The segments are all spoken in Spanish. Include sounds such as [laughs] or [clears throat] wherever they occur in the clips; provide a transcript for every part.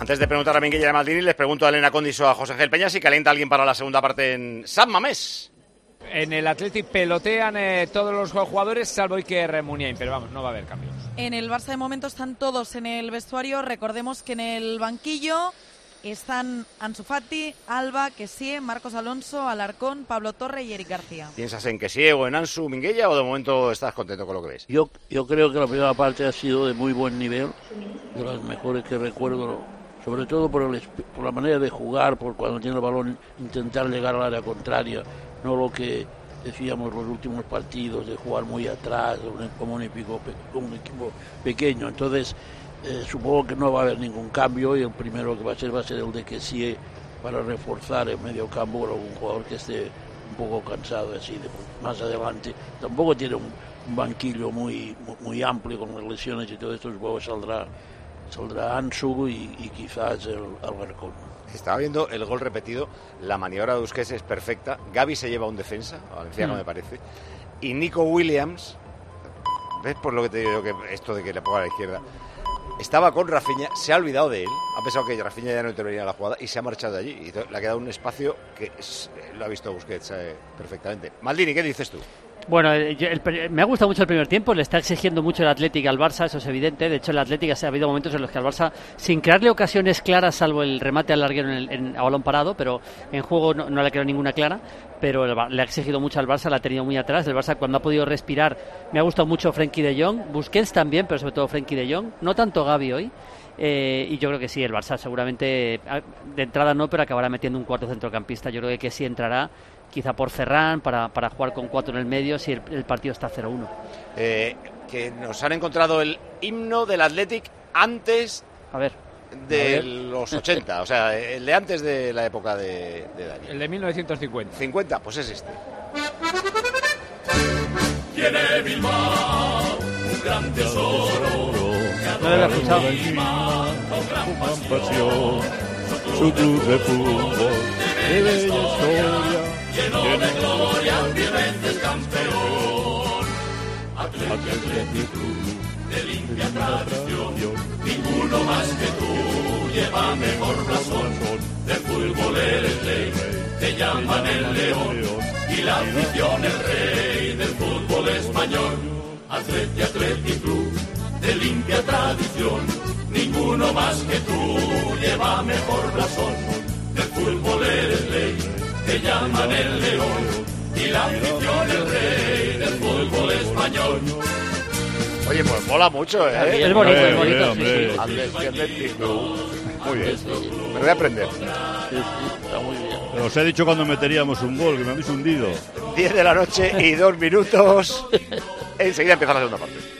Antes de preguntar a Minguilla de Maldini, les pregunto a Elena Condiso a José Ángel Peña si calienta alguien para la segunda parte en San Mamés. En el Athletic pelotean eh, todos los jugadores, salvo Iker Muniain, pero vamos, no va a haber cambios. En el Barça de momento están todos en el vestuario. Recordemos que en el banquillo están Ansu Fati, Alba, Kessie, Marcos Alonso, Alarcón, Pablo Torre y Eric García. ¿Piensas en Kessie o en Ansu Minguella o de momento estás contento con lo que ves? Yo, yo creo que la primera parte ha sido de muy buen nivel, de las mejores que recuerdo, sobre todo por, el, por la manera de jugar, por cuando tiene el balón intentar llegar al área contraria, no lo que decíamos los últimos partidos de jugar muy atrás, como un equipo, un equipo pequeño. Entonces, eh, supongo que no va a haber ningún cambio y el primero que va a ser va a ser el de que sí para reforzar el medio campo con algún jugador que esté un poco cansado así de más adelante. Tampoco tiene un, banquillo muy, muy amplio con las lesiones y todo esto, supongo que saldrá, saldrá Ansu y, quizás el Albercón. Estaba viendo el gol repetido, la maniobra de Busquets es perfecta, Gaby se lleva un defensa, valenciano mm. me parece, y Nico Williams, ¿ves por lo que te digo que esto de que le ponga a la izquierda? estaba con Rafinha, se ha olvidado de él, ha pensado que Rafinha ya no intervenía en la jugada y se ha marchado de allí. Y le ha quedado un espacio que lo ha visto Busquets eh, perfectamente. Maldini, ¿qué dices tú? Bueno, eh, me ha gustado mucho el primer tiempo, le está exigiendo mucho el Atlético al Barça, eso es evidente. De hecho, el Atlético ha habido momentos en los que al Barça, sin crearle ocasiones claras, salvo el remate al larguero en, a balón parado, pero en juego no, le ha creado ninguna clara, pero le ha exigido mucho al Barça, la ha tenido muy atrás. El Barça, cuando ha podido respirar, me ha gustado mucho Frenkie de Jong, Busquets también, pero sobre todo Frenkie de Jong, no tanto Gaby hoy. Eh, y yo creo que sí, el Barça seguramente, de entrada no, pero acabará metiendo un cuarto centrocampista. Yo creo que sí entrará quizá por Ferran, para, para jugar con cuatro en el medio si el, partido está 0-1. Eh, que nos han encontrado el himno del Athletic antes a ver. de los 80, o sea, el de antes de la época de, de Dani. El de 1950. 50, pues es este. Tiene Bilbao un gran tesoro. No lo he escuchado. Su club de fútbol, de bella historia lleno de gloria, mil veces campeón. Atlético de limpia tradición, ninguno más que tú lleva mejor blasón. De fútbol eres ley, te llaman el león, y la afición el rey del fútbol español. Atleti, Atleti Club, de limpia tradición, ninguno más que tú lleva mejor blasón. De fútbol eres ley te llaman el león y la afición el rey del fútbol español. Oye, pues mola mucho, ¿eh? Es bonito, es bonito. Muy bien. Me voy a aprender. Os he dicho cuando meteríamos un gol, que me habéis hundido. 10 de la noche y dos minutos. [laughs] Enseguida empieza la segunda parte.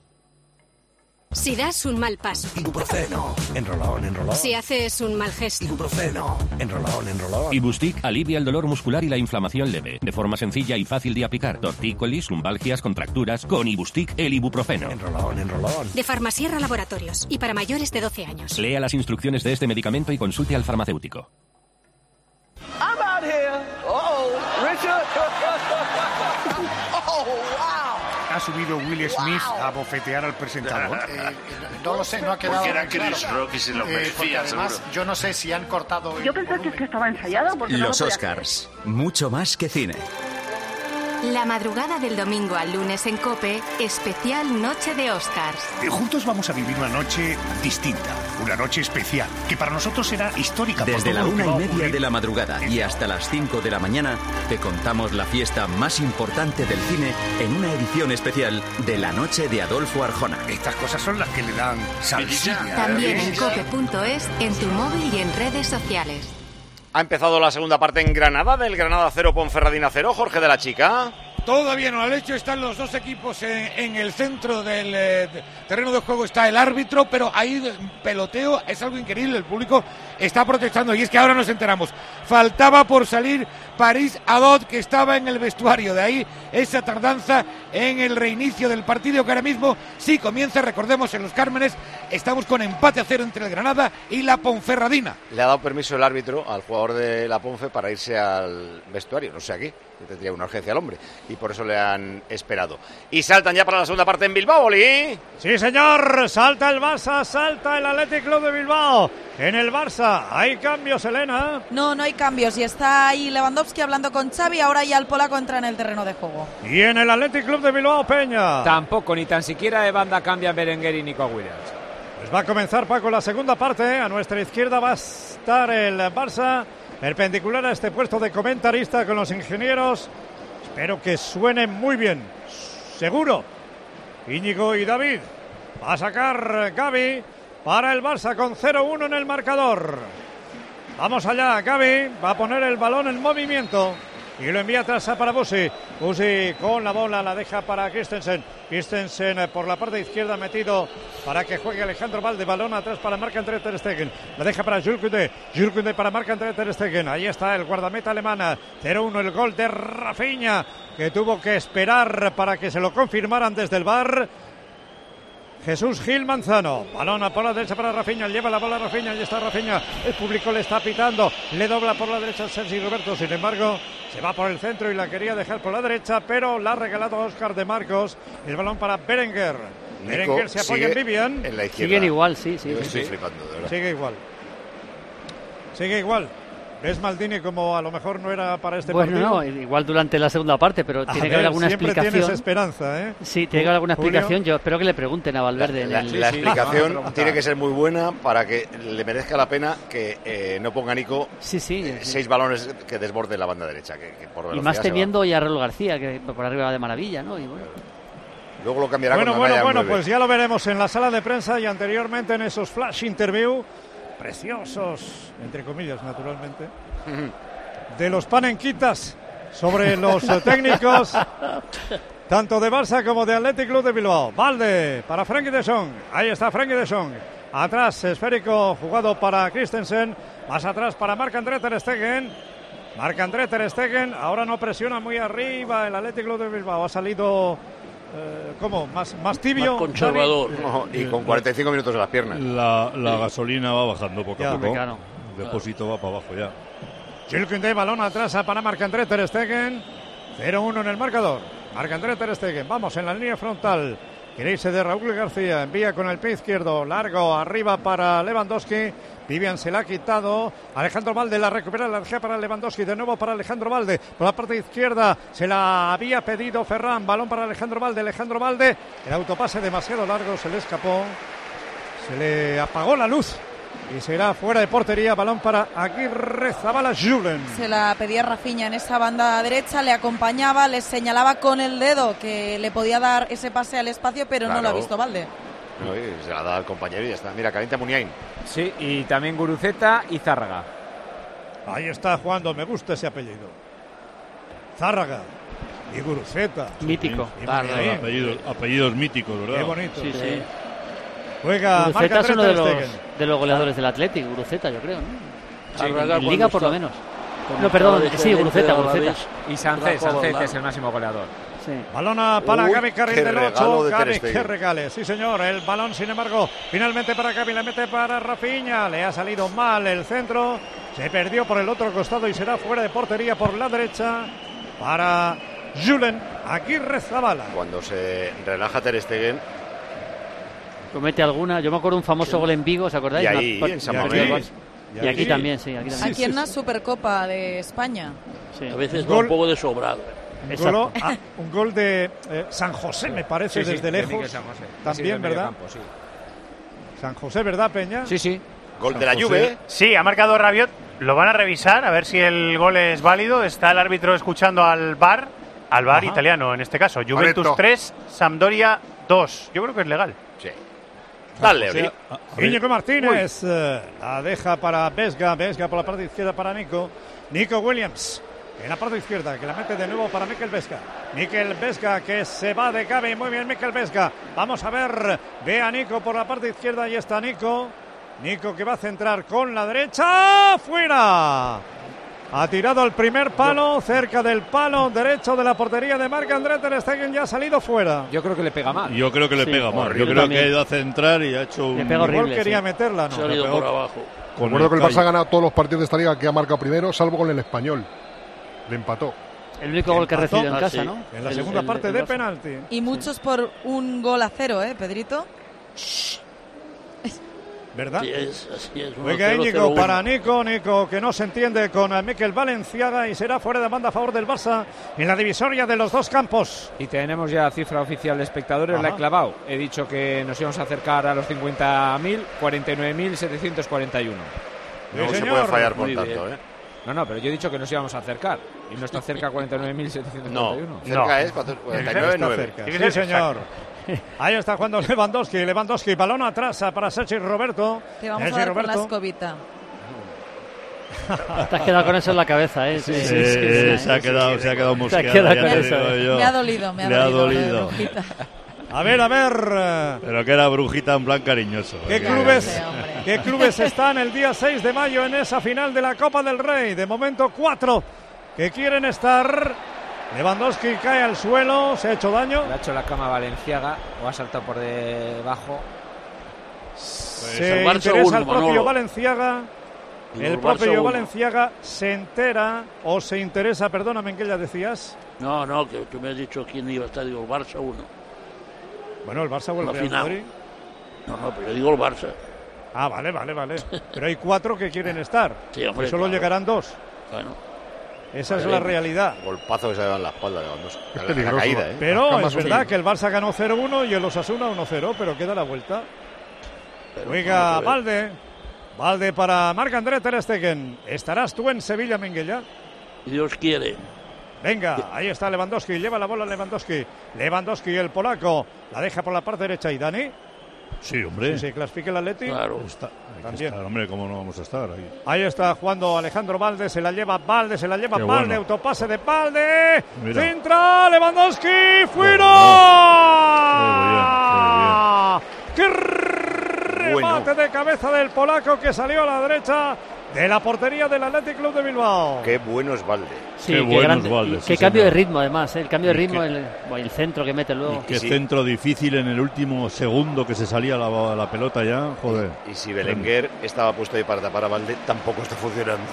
Si das un mal paso. Ibuprofeno. Enrolón, enrolón. Si haces un mal gesto. Ibuprofeno. Enrolón, enrolón. Ibustic alivia el dolor muscular y la inflamación leve. De forma sencilla y fácil de aplicar. Tortícolis, lumbalgias, contracturas. Con Ibustic, el ibuprofeno. Enrolón, enrolón. De Farmasierra Laboratorios. Y para mayores de 12 años. Lea las instrucciones de este medicamento y consulte al farmacéutico. Subido Will Smith a bofetear al presentador? [laughs] Eh, no lo sé, no ha quedado. Porque era Chris Rock y se lo eh, además, yo no sé si han cortado. Yo pensé que, estaba ensayado. Porque Los Oscars, mucho más que cine. La madrugada del domingo al lunes en Cope, especial Noche de Oscars. Eh, juntos vamos a vivir una noche distinta, una noche especial, que para nosotros será histórica. Desde la una y media de la madrugada y hasta las cinco de la mañana, te contamos la fiesta más importante del cine en una edición especial de la Noche de Adolfo Arjona. Estas cosas son las que le dan salsilla. También en cope.es, en tu móvil y en redes sociales. Ha empezado la segunda parte en Granada, del Granada 0, Ponferradina 0. Jorge de la Chica. Todavía no al hecho, están los dos equipos en, el centro del eh, terreno de juego, está el árbitro, pero ahí peloteo es algo increíble, el público está protestando y es que ahora nos enteramos. Faltaba por salir París Abot, que estaba en el vestuario. De ahí esa tardanza en el reinicio del partido, que ahora mismo sí comienza. Recordemos, en los Cármenes estamos con empate a cero entre el Granada y la Ponferradina. Le ha dado permiso el árbitro al jugador de la Ponfe para irse al vestuario, no sé aquí, que tendría una urgencia al hombre, y por eso le han esperado. Y saltan ya para la segunda parte en Bilbao, Oli. Sí, señor, salta el Barça, salta el Athletic Club de Bilbao. En el Barça hay cambios, Elena. No, no hay cambios y está ahí Lewandowski hablando con Xavi, ahora ya el polaco entra en el terreno de juego. Y en el Athletic Club de Bilbao, Peña. Tampoco, ni tan siquiera de banda cambian Berenguer y Nico Williams. Pues va a comenzar Paco la segunda parte. A nuestra izquierda va a estar el Barça, perpendicular a este puesto de comentarista con los ingenieros. Espero que suene muy bien. Seguro. Íñigo y David. Va a sacar Gaby para el Barça con 0-1 en el marcador. Vamos allá, Gaby va a poner el balón en movimiento y lo envía atrás para Busi. Busi con la bola la deja para Christensen. Christensen eh, por la parte izquierda metido para que juegue Alejandro Valde. Balón atrás para marca entre Ter Stegen. La deja para Jules Koundé. Para marca entre Ter Stegen. Ahí está el guardameta alemana. 0-1 el gol de Rafinha que tuvo que esperar para que se lo confirmaran desde el bar. Jesús Gil Manzano. Balón a por la derecha para Rafinha. Lleva la bola a Rafinha. Y está Rafinha. El público le está pitando. Le dobla por la derecha Sergi Roberto. Sin embargo, se va por el centro y la quería dejar por la derecha, pero la ha regalado a Oscar de Marcos. El balón para Berenguer. Berenguer se apoya en Vivian. En la izquierda. Siguen igual, sí, sí. Yo sí. estoy flipando, de verdad. Sigue igual. Sigue igual. ¿Ves Maldini como a lo mejor no era para este Bueno, partido? no, igual durante la segunda parte, pero A tiene que ver, haber alguna siempre explicación. tienes esperanza, ¿eh? Sí, tiene que haber alguna Julio. explicación. Yo espero que le pregunten a Valverde. en La, el- la Sí, sí. explicación tiene que ser muy buena para que le merezca la pena que eh, no ponga Nico Sí, sí. eh, seis balones que desborde la banda derecha. Que, que por Y más va. teniendo ya a Raúl García, que por arriba va de maravilla, ¿no? Y bueno. Luego lo cambiará Bueno, bueno, bueno, pues ya lo veremos en la sala de prensa y anteriormente en esos flash interview preciosos, entre comillas, naturalmente, de los panenquitas sobre los técnicos, tanto de Barça como de Athletic Club de Bilbao. Valde para Frankie de Jong. Ahí está Frankie de Jong. Atrás, esférico jugado para Christensen. Más atrás para Marc-André Ter Stegen. Marc-André Ter Stegen. Ahora no presiona muy arriba el Athletic Club de Bilbao. Ha salido, eh, ¿cómo? Más, más tibio. Xavi? No, y con 45 minutos en las piernas. La, la gasolina va bajando poco Ya. a poco. Claro. El depósito va para abajo ya. Gil Koundé, balón atrás a para Marc-André Ter Stegen. 0-1 en el marcador. Marc-André Ter Stegen. Vamos en la línea frontal. Quiere irse de Raúl García. Envía con el pie izquierdo. Largo arriba para Lewandowski. Vivian se la ha quitado. Alejandro Valde la recupera. La deja para Lewandowski. De nuevo para Alejandro Valde. Por la parte izquierda se la había pedido Ferran. Balón para Alejandro Valde. Alejandro Valde. El autopase demasiado largo. Se le escapó. Se le apagó la luz. Y será fuera de portería. Balón para Aguirre Zabala Julen. Se la pedía Rafiña en esa banda derecha, le acompañaba, le señalaba con el dedo que le podía dar ese pase al espacio, pero no lo ha visto Valde. Se la da al compañero y ya está. Mira, calienta Muniain. Sí, y también Guruceta y Zárraga. Ahí está jugando, me gusta ese apellido. Zárraga y Guruceta. Mítico. Y Zárraga, apellidos, apellidos míticos, ¿verdad? Qué bonito. Sí, sí. Juega Guruceta es uno de los, de los goleadores del Athletic, Guruceta, yo creo, ¿no? Sí, Liga por lo menos. No, perdón, sí, Guruceta, Guruceta. Y Sánchez, Sánchez es el máximo goleador. Sí. Balona para Uy, Gaby Carril qué del regalo 8. de Gaby, qué regale. Sí, señor. El balón, sin embargo, finalmente para Gaby. Le mete para Rafinha. Le ha salido mal el centro. Se perdió por el otro costado y será fuera de portería por la derecha para Julen Aguirre Zabala. Cuando se relaja Ter Stegen, Comete alguna. Yo me acuerdo un famoso gol en Vigo, ¿os acordáis? Y ahí, Una- en San y Mamés. aquí, Y aquí también, sí, aquí también. Aquí en la Supercopa de España. Sí. A veces Gol. va un poco de sobrado. Un, Exacto. golo- ah, un gol de eh, San José, me parece, Sí, desde de lejos. San José. También, ¿verdad? campo, sí. San José, ¿verdad, Peña? Sí, sí. gol San de la José. Juve. Sí, ha marcado Rabiot. Lo van a revisar a ver si el gol es válido. Está el árbitro escuchando al VAR, al VAR italiano en este caso. Juventus Correcto. 3, Sampdoria 2. Yo creo que es legal. Sí. Dale, O sea, Oli. a- a ver, Íñigo Martínez eh, la deja para Vesga, Vesga por la parte izquierda para Nico, Nico Williams en la parte izquierda que la mete de nuevo para Mikel Vesga, Mikel Vesga que se va de cabe, muy bien Mikel Vesga, vamos a ver, ve a Nico por la parte izquierda, ahí está Nico, Nico que va a centrar con la derecha, fuera, Ha tirado el primer palo cerca del palo derecho de la portería de Marc André Ter Stegen ya ha salido fuera. Yo creo que le pega mal. Yo creo que le Sí, pega mal. Yo creo que ha ido a centrar y ha hecho un. Igual quería meterla, ¿no? Se ha ido por abajo. Con Recuerdo que el. Barça ha ganado todos los partidos de esta liga que ha marcado primero, salvo con el español. Le empató. El único gol que recibido en Ah, casa, sí. ¿no? En la El- segunda el- parte el de penalti. Y muchos por un gol a cero, ¿eh, Pedrito? ¿Verdad? Así es, así es. Oiga, 1-0-0-1. Íñigo, para Nico, Nico que no se entiende con Miquel Valenciaga y será fuera de banda a favor del Barça en la divisoria de los dos campos. Y tenemos ya cifra oficial de espectadores, la Ajá. he clavado. He dicho que nos íbamos a acercar a los 50.000, 49.741. No se puede fallar por tanto, ¿eh? No, no, pero yo he dicho que nos íbamos a acercar. Y no está cerca 49.741. No, cerca es 49.9. Está cerca. Sí, señor. Ahí está jugando Lewandowski. Lewandowski, balón atrás para Sergi Roberto. Te vamos Sergi a dar con la Roberto. escobita. [laughs] Te has quedado con eso en la cabeza, ¿eh? Sí, eh, se ha quedado, se ha quedado Se ha mosqueado. quedado. Me ha dolido, me ha Le ha dolido. lo de dolido. A ver, a ver. Pero que era brujita en plan cariñoso. ¿Qué clubes, ¿Qué clubes están el día 6 de mayo en esa final de la Copa del Rey? De momento, cuatro que quieren estar. Lewandowski cae al suelo, se ha hecho daño. Le ha hecho la cama a Valenciaga o ha saltado por debajo. se Barça interesa uno, el propio Manolo. Valenciaga. Y El propio. Valenciaga se entera o se interesa, perdóname, ¿en qué ya decías? No, no, que tú me has dicho quién iba a estar. Digo, el Barça 1. Bueno, el Barça Real final. Madrid. No, no, pero yo digo el Barça. Ah, vale, vale, vale. Pero hay cuatro que quieren estar. Sí, hombre, y solo claro. llegarán dos. Bueno. Esa es la realidad. Golpazo que se ha dado en la espalda de La- la caída, ¿eh? Pero es verdad que el Barça ganó 0-1 y el Osasuna 1-0, pero queda la vuelta. Pero Oiga, vamos a ver. Valde. Valde para Marc André Ter Stegen. ¿Estarás tú en Sevilla, Minguella? Dios quiere. Venga, ahí está Lewandowski, lleva la bola Lewandowski. Lewandowski, el polaco, la deja por la parte derecha. ¿Y Dani? Sí, hombre. Sí, sí, clasifica el Atleti. Claro. Está, También. estar, hombre, ¿cómo no vamos a estar ahí? Ahí está jugando Alejandro Valde, se la lleva Valde, se la lleva Qué Valde, bueno. autopase de Valde. Mira. Centra, Lewandowski, fuera. ¡Qué remate de cabeza del polaco que salió a la derecha de la portería del Athletic Club de Bilbao! Qué bueno es Valde. Sí, Qué qué, buenos grande. Y sí, qué cambio señor. de ritmo, además. ¿eh? El cambio de Y ritmo, qué- el, bueno, el centro que mete luego. Qué sí. centro difícil en el último segundo que se salía la, la pelota ya. Joder. Y si Belenguer estaba puesto ahí para tapar a Valde, tampoco está funcionando.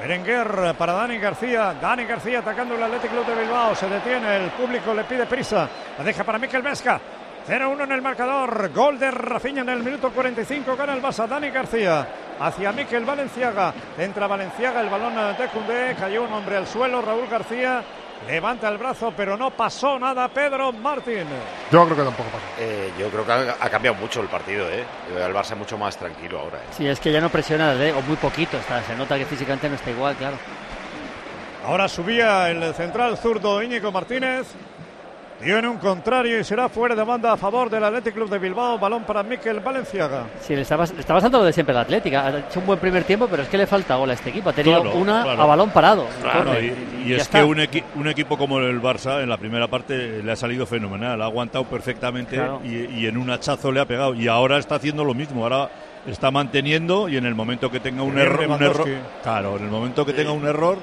Berenguer para Dani García. Dani García atacando el Athletic Club de Bilbao. Se detiene, el público le pide prisa. La deja para Miquel Vesca. 0-1 en el marcador. Gol de Rafinha en el minuto 45. Gana el Barça. Dani García hacia Miquel Valenciaga. Entra Valenciaga, el balón de Cundé. Cayó un hombre al suelo. Raúl García levanta el brazo, pero no pasó nada. Pedro Martín. Yo creo que tampoco pasa. Eh, yo creo que ha, ha cambiado mucho el partido, ¿eh? El Barça mucho más tranquilo ahora, ¿eh? Sí, es que ya no presiona, ¿eh? o muy poquito. Está, se nota que físicamente no está igual, claro. Ahora subía el central zurdo Íñigo Martínez. Dio en un contrario y será fuera de banda a favor del Athletic Club de Bilbao. Balón para Miquel Valenciaga. Sí, le está, le está pasando lo de siempre la Atlética. Ha hecho un buen primer tiempo, pero es que le falta gol a este equipo. Ha tenido Claro, una claro. a balón parado. Claro, y, es está. que un, equi- un equipo como el Barça en la primera parte le ha salido fenomenal, ha aguantado perfectamente Claro. y, y en un hachazo le ha pegado. Y ahora está haciendo lo mismo, ahora está manteniendo y en el momento que tenga un error, un error, Lewandowski. claro, en el momento que tenga un error,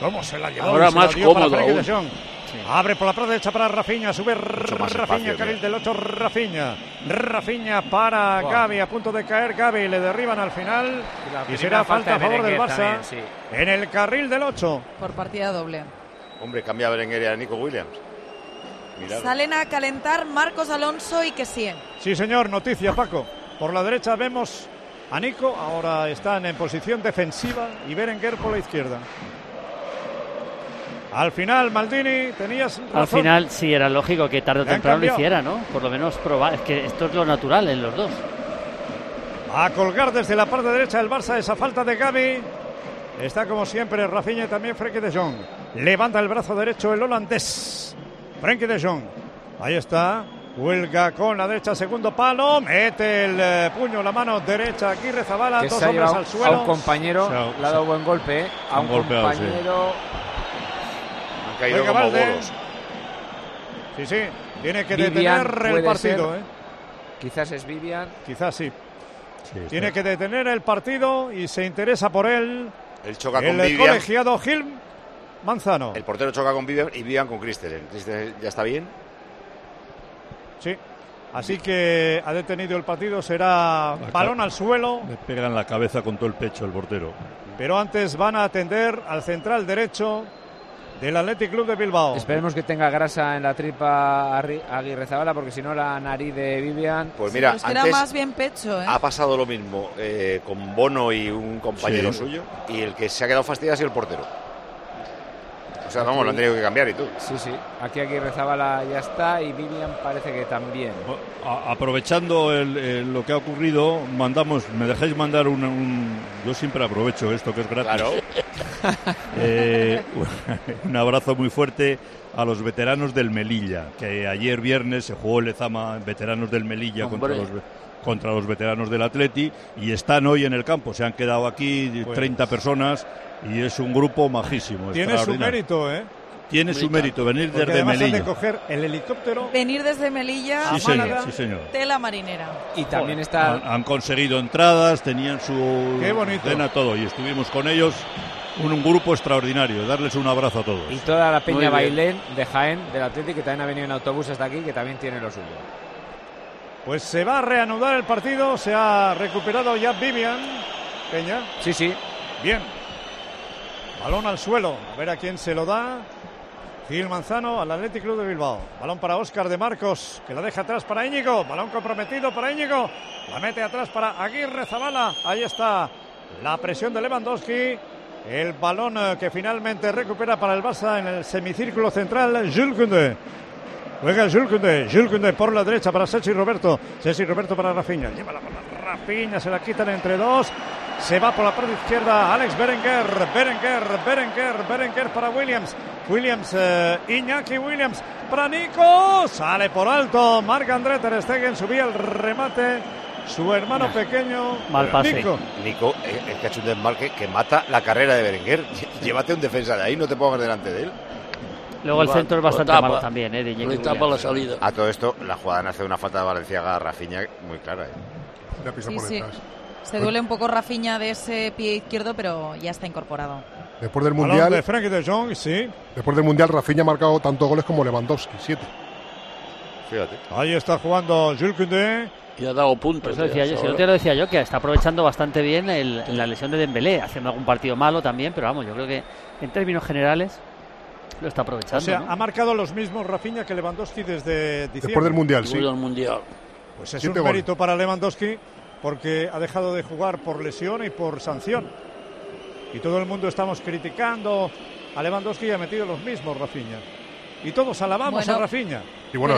¿Cómo se la llevó? Ahora se más cómodo aún. Abre por la parte derecha para Rafinha, sube espacio, carril del 8, Rafinha. Rafinha para Buah. Gaby, a punto de caer Gaby, le derriban al final la y será falta a favor del Barça también, sí. en el carril del 8. Por partida doble. Hombre, cambia a Berenguer y a Nico Williams. Mirad. Salen a calentar Marcos Alonso y que sí. Sí, señor, noticia, Paco. Por la derecha vemos a Nico, ahora están en posición defensiva y Berenguer por la izquierda. Al final, Maldini, tenías razón. Al final sí era lógico que tarde o temprano lo hiciera, ¿no? Por lo menos probar. Es que esto es lo natural en los dos. A colgar desde la parte derecha del Barça esa falta de Gaby. Está como siempre Rafinha y también Frenkie de Jong. Levanta el brazo derecho el holandés. Frenkie de Jong. Ahí está. Huelga con la derecha, segundo palo. Mete el eh, puño, la mano derecha. Aquí Rezabala, dos hombres al a suelo. un compañero, Se ha- le ha dado buen golpe, ¿eh? a un golpeado, sí. Han caído Venga, como Valde. bolos. Sí, sí. Tiene que Vivian detener el partido. ser. ¿eh? Quizás es Vivian. Quizás sí. sí, Tiene que detener el partido y se interesa por él Él choca el con Vivian. colegiado Gil Manzano. El portero choca con Vivian y Vivian con Christensen. Christensen ya está bien. Sí. Así que ha detenido el partido, será balón al suelo, Le pega en la cabeza con todo el pecho el portero. pero antes van a atender al central derecho del Athletic Club de Bilbao. Esperemos que tenga grasa en la tripa Aguirre Zabala, porque si no la nariz de Vivian. Pues mira, Pues era antes más bien pecho, ¿eh? ha pasado lo mismo eh, con Bono y un compañero Sí. suyo. Y el que se ha quedado fastidiado ha sido el portero. O sea, vamos, lo han tenido que cambiar y todo. Sí, sí. Aquí Aguirre Zabala ya está y Vivian parece que también. A- aprovechando el- el- lo que ha ocurrido, mandamos, me dejáis mandar un, un- yo siempre aprovecho esto que es gratis. Claro. [laughs] Eh, [laughs] un abrazo muy fuerte a los veteranos del Melilla, que ayer viernes se jugó el Lezama veteranos del Melilla contra los, contra los veteranos del Atleti y están hoy en el campo. Se han quedado aquí Pues- 30 personas y es un grupo majísimo. Tiene su mérito, ¿eh? Tiene su mérito venir Porque desde han de Melilla. coger el helicóptero Venir desde Melilla Sí, a señor, Málaga, sí, señor. tela marinera. Y también Han, está han conseguido entradas, tenían su Qué bonito. cena, todo, y estuvimos con ellos. Un, un grupo extraordinario. Darles un abrazo a todos. y toda la peña. Bailén de Jaén, del Atlético, que también ha venido en autobús hasta aquí, que también tiene lo suyo. Pues se va a reanudar el partido, se ha recuperado ya Vivian Peña. Sí, sí. Bien. Balón al suelo, a ver a quién se lo da. Gil Manzano al Athletic Club de Bilbao. Balón para Óscar de Marcos, que la deja atrás para Íñigo. Balón comprometido para Íñigo. La mete atrás para Aguirre Zabala. Ahí está la presión de Lewandowski. El balón eh, que finalmente recupera para el Barça en el semicírculo central, Jules Koundé. Juega Jules Koundé, Jules Koundé por la derecha para Ceci Roberto, Ceci Roberto para Rafinha, lleva la bola Rafinha, se la quitan entre dos, se va por la parte izquierda Alex Berenguer, Berenguer, Berenguer, Berenguer para Williams, Williams, eh, Iñaki Williams. Para Nico, sale por alto, Marc André Ter Stegen. Subía el remate, su hermano pequeño, Mal pase. Nico. Nico, eh, es que ha hecho un desmarque que mata la carrera de Berenguer. [laughs] Llévate un defensa de ahí, no te pongas delante de él. Luego el centro es bastante tapa, malo también, ¿eh? De tapa la salida. A todo esto, la jugada nace una falta de Valenciaga a Rafinha muy clara. ¿eh? La pisa Sí, por sí. detrás. Se duele un poco Rafiña de ese pie izquierdo, pero ya está incorporado. Después del Mundial, de Frankie de Jong, sí. después del Mundial, Rafinha ha marcado tantos goles como Lewandowski, siete. Fíjate. Ahí está jugando Jules Koundé. Y ha dado puntos. eso decía ya, yo, si no te lo decía yo, que está aprovechando bastante bien el- la lesión de Dembélé, haciendo algún partido malo también, pero vamos, yo creo que en términos generales lo está aprovechando. O sea, ¿no? ha marcado los mismos Rafinha que Lewandowski desde diciembre. Después del Mundial, sí. Del Mundial. Pues es Siete un mérito para Lewandowski porque ha dejado de jugar por lesión y por sanción. Y todo el mundo estamos criticando a Lewandowski y ha metido los mismos Rafinha. Y todos alabamos Bueno. a Rafinha. Y bueno,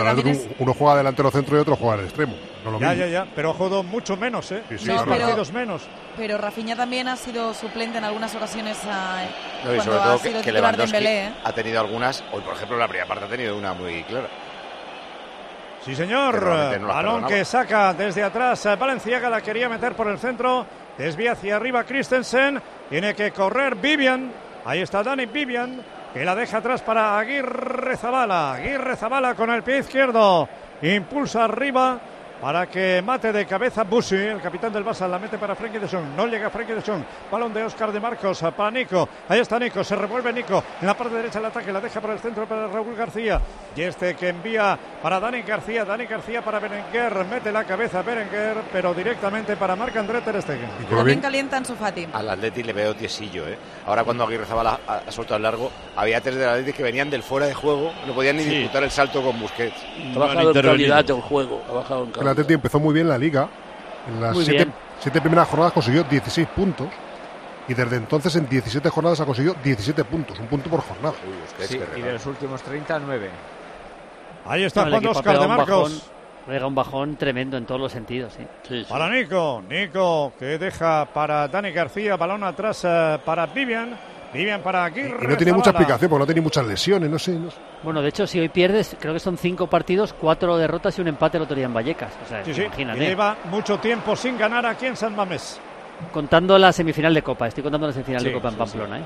uno, juega delantero centro y otro juega en el extremo. No lo Ya, mismo. ya, ya. Pero ha jugado mucho menos, ¿eh? Sí, sí, No, claro. pero- partidos menos. Pero Rafinha también ha sido suplente en algunas ocasiones a- No, y sobre ha todo sido que, que Lewandowski Dembélé, ¿eh? ha tenido algunas. Hoy, por ejemplo, la primera parte ha tenido una muy clara. Sí, señor. No Balón que saca desde atrás. eh, Valenciaga la quería meter por el centro. Desvía hacia arriba Christensen. Tiene que correr Vivian. Ahí está Dani Vivian. Que la deja atrás para Aguirre Zabala. Aguirre Zabala con el pie izquierdo. Impulsa arriba para que mate de cabeza Busi, el capitán del Barça, la mete para Frenkie de Jong. No llega Frenkie de Jong. Balón de Oscar de Marcos para Nico. Ahí está Nico, se revuelve Nico. En la parte derecha el ataque, la deja para el centro para Raúl García. Y este que envía para Dani García. Dani García para Berenguer. Mete la cabeza Berenguer, pero directamente para Marc André Ter Stegen. Y También bien, calienta en su Fati. Al Atleti le veo tiesillo, ¿eh? Ahora cuando Aguirre Zabala ha, soltado el largo, había tres del Atleti que venían del fuera de juego, no podían ni Sí. disputar el salto con Busquets. Ha bajado en calidad el juego. Ha bajado en el. Atleti empezó muy bien la liga. En las siete, siete primeras jornadas consiguió 16 puntos. Y desde entonces en 17 jornadas ha conseguido 17 puntos, un punto por jornada. Uy, Busquets, Sí, y de los últimos 30, 9. Ahí está No, jugando Oscar de Marcos. bajón, pega un bajón tremendo en todos los sentidos, sí. Sí, sí. Para Nico, Nico que deja para Dani García, balón atrás eh, para Vivian, Vivian para Aguirre. Y no tiene mucha explicación porque no tiene muchas lesiones, no sé. no sé. Bueno, de hecho, si hoy pierdes, creo que son cinco partidos, cuatro derrotas y un empate el otro día en Vallecas. O sea, Sí, sí, imagínate. y lleva mucho tiempo sin ganar aquí en San Mamés. Contando la semifinal de Copa, estoy contando la semifinal Sí, de Copa en sí, Pamplona. ¿eh?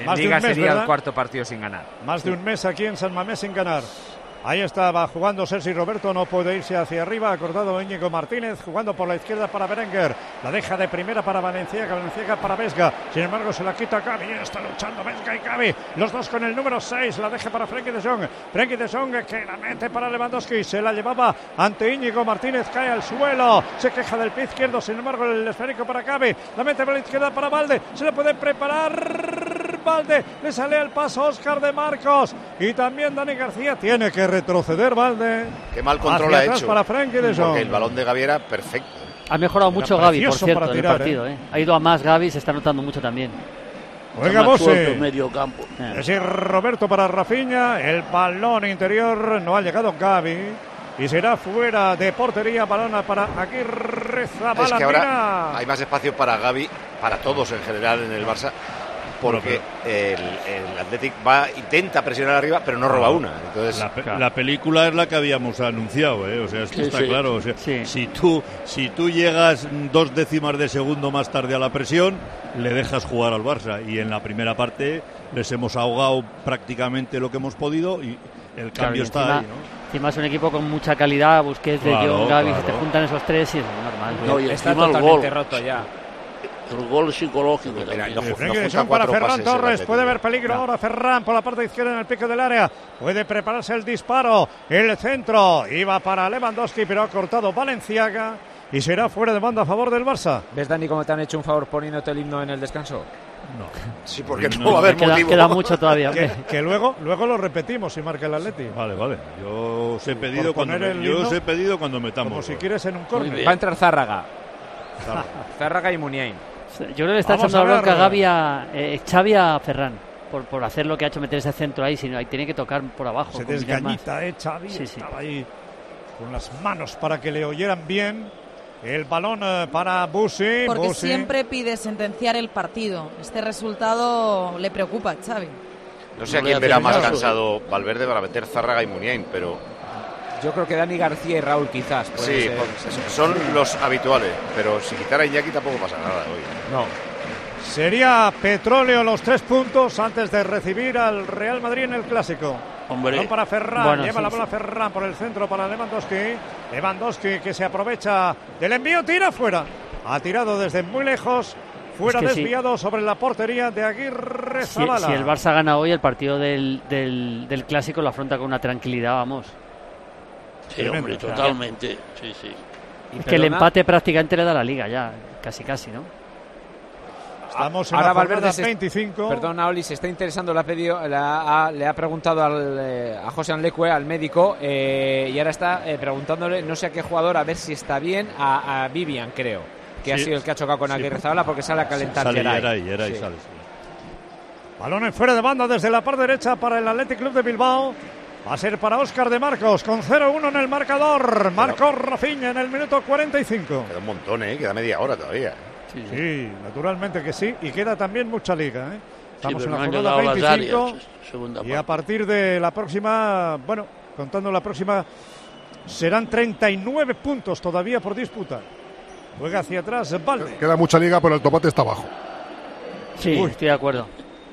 En Más de Liga un mes, sería ¿verdad? el cuarto partido sin ganar. Más de un mes aquí en San Mamés sin ganar. Ahí estaba jugando Sergi Roberto, no puede irse hacia arriba. Acordado Íñigo Martínez, jugando por la izquierda para Berenguer. La deja de primera para Valenciaga, Valenciaga para Vesga. Sin embargo, se la quita Gaby. Está luchando Vesga y Gaby. Los dos con el número 6. La deja para Frenkie de Jong. Frenkie de Jong que la mete para Lewandowski. Se la llevaba ante Íñigo Martínez. Cae al suelo. Se queja del pie izquierdo. Sin embargo, el esférico para Gaby. La mete por la izquierda para Valde. Se le puede preparar. Valde. Le sale al paso Oscar de Marcos. Y también Dani García tiene que retroceder Valde. Qué mal control ha hecho. para Frenkie de Jong. Porque el balón de Gaby era perfecto. Ha mejorado Era mucho Gaby, por cierto, en el partido. ¿eh? Ha ido a más Gaby, se está notando mucho también. Juega Bose. medio campo. Es decir, Roberto para Rafiña. El balón interior no ha llegado Gaby. Y será fuera de portería. Balona para Aguirre Es Zabala. que ahora hay más espacio para Gaby, para todos en general en el Barça, porque el, el Athletic va, intenta presionar arriba, pero no roba una. Entonces, La, pe- la película es la que habíamos anunciado, ¿eh? o sea, esto Sí, está sí. claro. o sea, si, tú, si tú llegas dos décimas de segundo más tarde a la presión, le dejas jugar al Barça. Y en la primera parte les hemos ahogado prácticamente lo que hemos podido y el Claro, cambio está encima, ahí. ¿no? encima es un equipo con mucha calidad, Busquets, De Claro, Jong, Gaby, se claro. te juntan esos tres y es normal. No, y Está totalmente gol. roto ya. El gol psicológico para Ferran Torres. Puede haber peligro ahora Ferran por la parte izquierda en el pico del área. Puede prepararse el disparo. El centro iba para Lewandowski, pero ha cortado Valenciaga. Y será fuera de banda a favor del Barça. ¿Ves, Dani, cómo te han hecho un favor poniéndote el himno en el descanso? No. Sí, porque no no, va a haber queda- motivo. queda mucho todavía. Que, que luego, luego lo repetimos si marca el Atleti. Vale, vale. Yo os he pedido, cuando, me- yo os he pedido cuando metamos. Como si quieres en un córner. Va a entrar Zárraga. Zárraga y Muniain. Yo creo que le está Vamos echando la a bronca Gaby a eh, Xavi a Ferran por, por hacer lo que ha hecho meter ese centro ahí, sino ahí tiene que tocar por abajo. Se más. desgañita, eh, Xavi. Sí, sí. Estaba ahí con las manos para que le oyeran bien. El balón eh, para Busi. Porque Busi. siempre pide sentenciar el partido. Este resultado le preocupa a Xavi. No sé a No quién verá más cansado Valverde para meter Zárraga y Muniain, pero Yo creo que Dani García y Raúl quizás. pueden sí, ser. pues, son los habituales. Pero si quitara a Iñaki tampoco pasa nada hoy. No. Sería Petróleo los tres puntos antes de recibir al Real Madrid en el Clásico. Hombre, Balón para Ferran, Bueno, lleva sí, la bola Ferran por el centro para Lewandowski. Lewandowski que se aprovecha del envío, tira fuera. Ha tirado desde muy lejos, fuera Es que sí. desviado sobre la portería de Aguirre Si, Zabala. si el Barça gana hoy, el partido del, del, del clásico lo afronta con una tranquilidad, vamos. Sí, hombre, totalmente. Sí, sí. Y Es que el empate prácticamente le da la liga ya, casi casi, ¿no? Estamos en Ahora la Valverde se- 25. Perdona, Oli, se está interesando, le ha, pedido, le ha, le ha preguntado al, eh, a José Anlecue, al médico, eh, y ahora está eh, preguntándole, no sé a qué jugador, a ver si está bien, a, a Vivian, creo, que ha Sí. sido el que ha chocado con Sí. Aguirre Zabala porque sale a calentar Sale Geray. Geray, Geray Sí. sale. Balón en fuera de banda desde la parte derecha para el Athletic Club de Bilbao. Va a ser para Óscar de Marcos con 0-1 en el marcador. Marcó Rafinha en el minuto 45. Queda un montón, ¿eh? Queda media hora todavía. Sí, naturalmente que sí. Y queda también mucha liga. ¿eh? Estamos en la jornada llegado las 25. áreas, segunda y a partir de la próxima, bueno, contando la próxima, serán 39 puntos todavía por disputa. Juega hacia atrás Valde. Queda mucha liga, pero el tomate está abajo. Sí, Uy. estoy de acuerdo.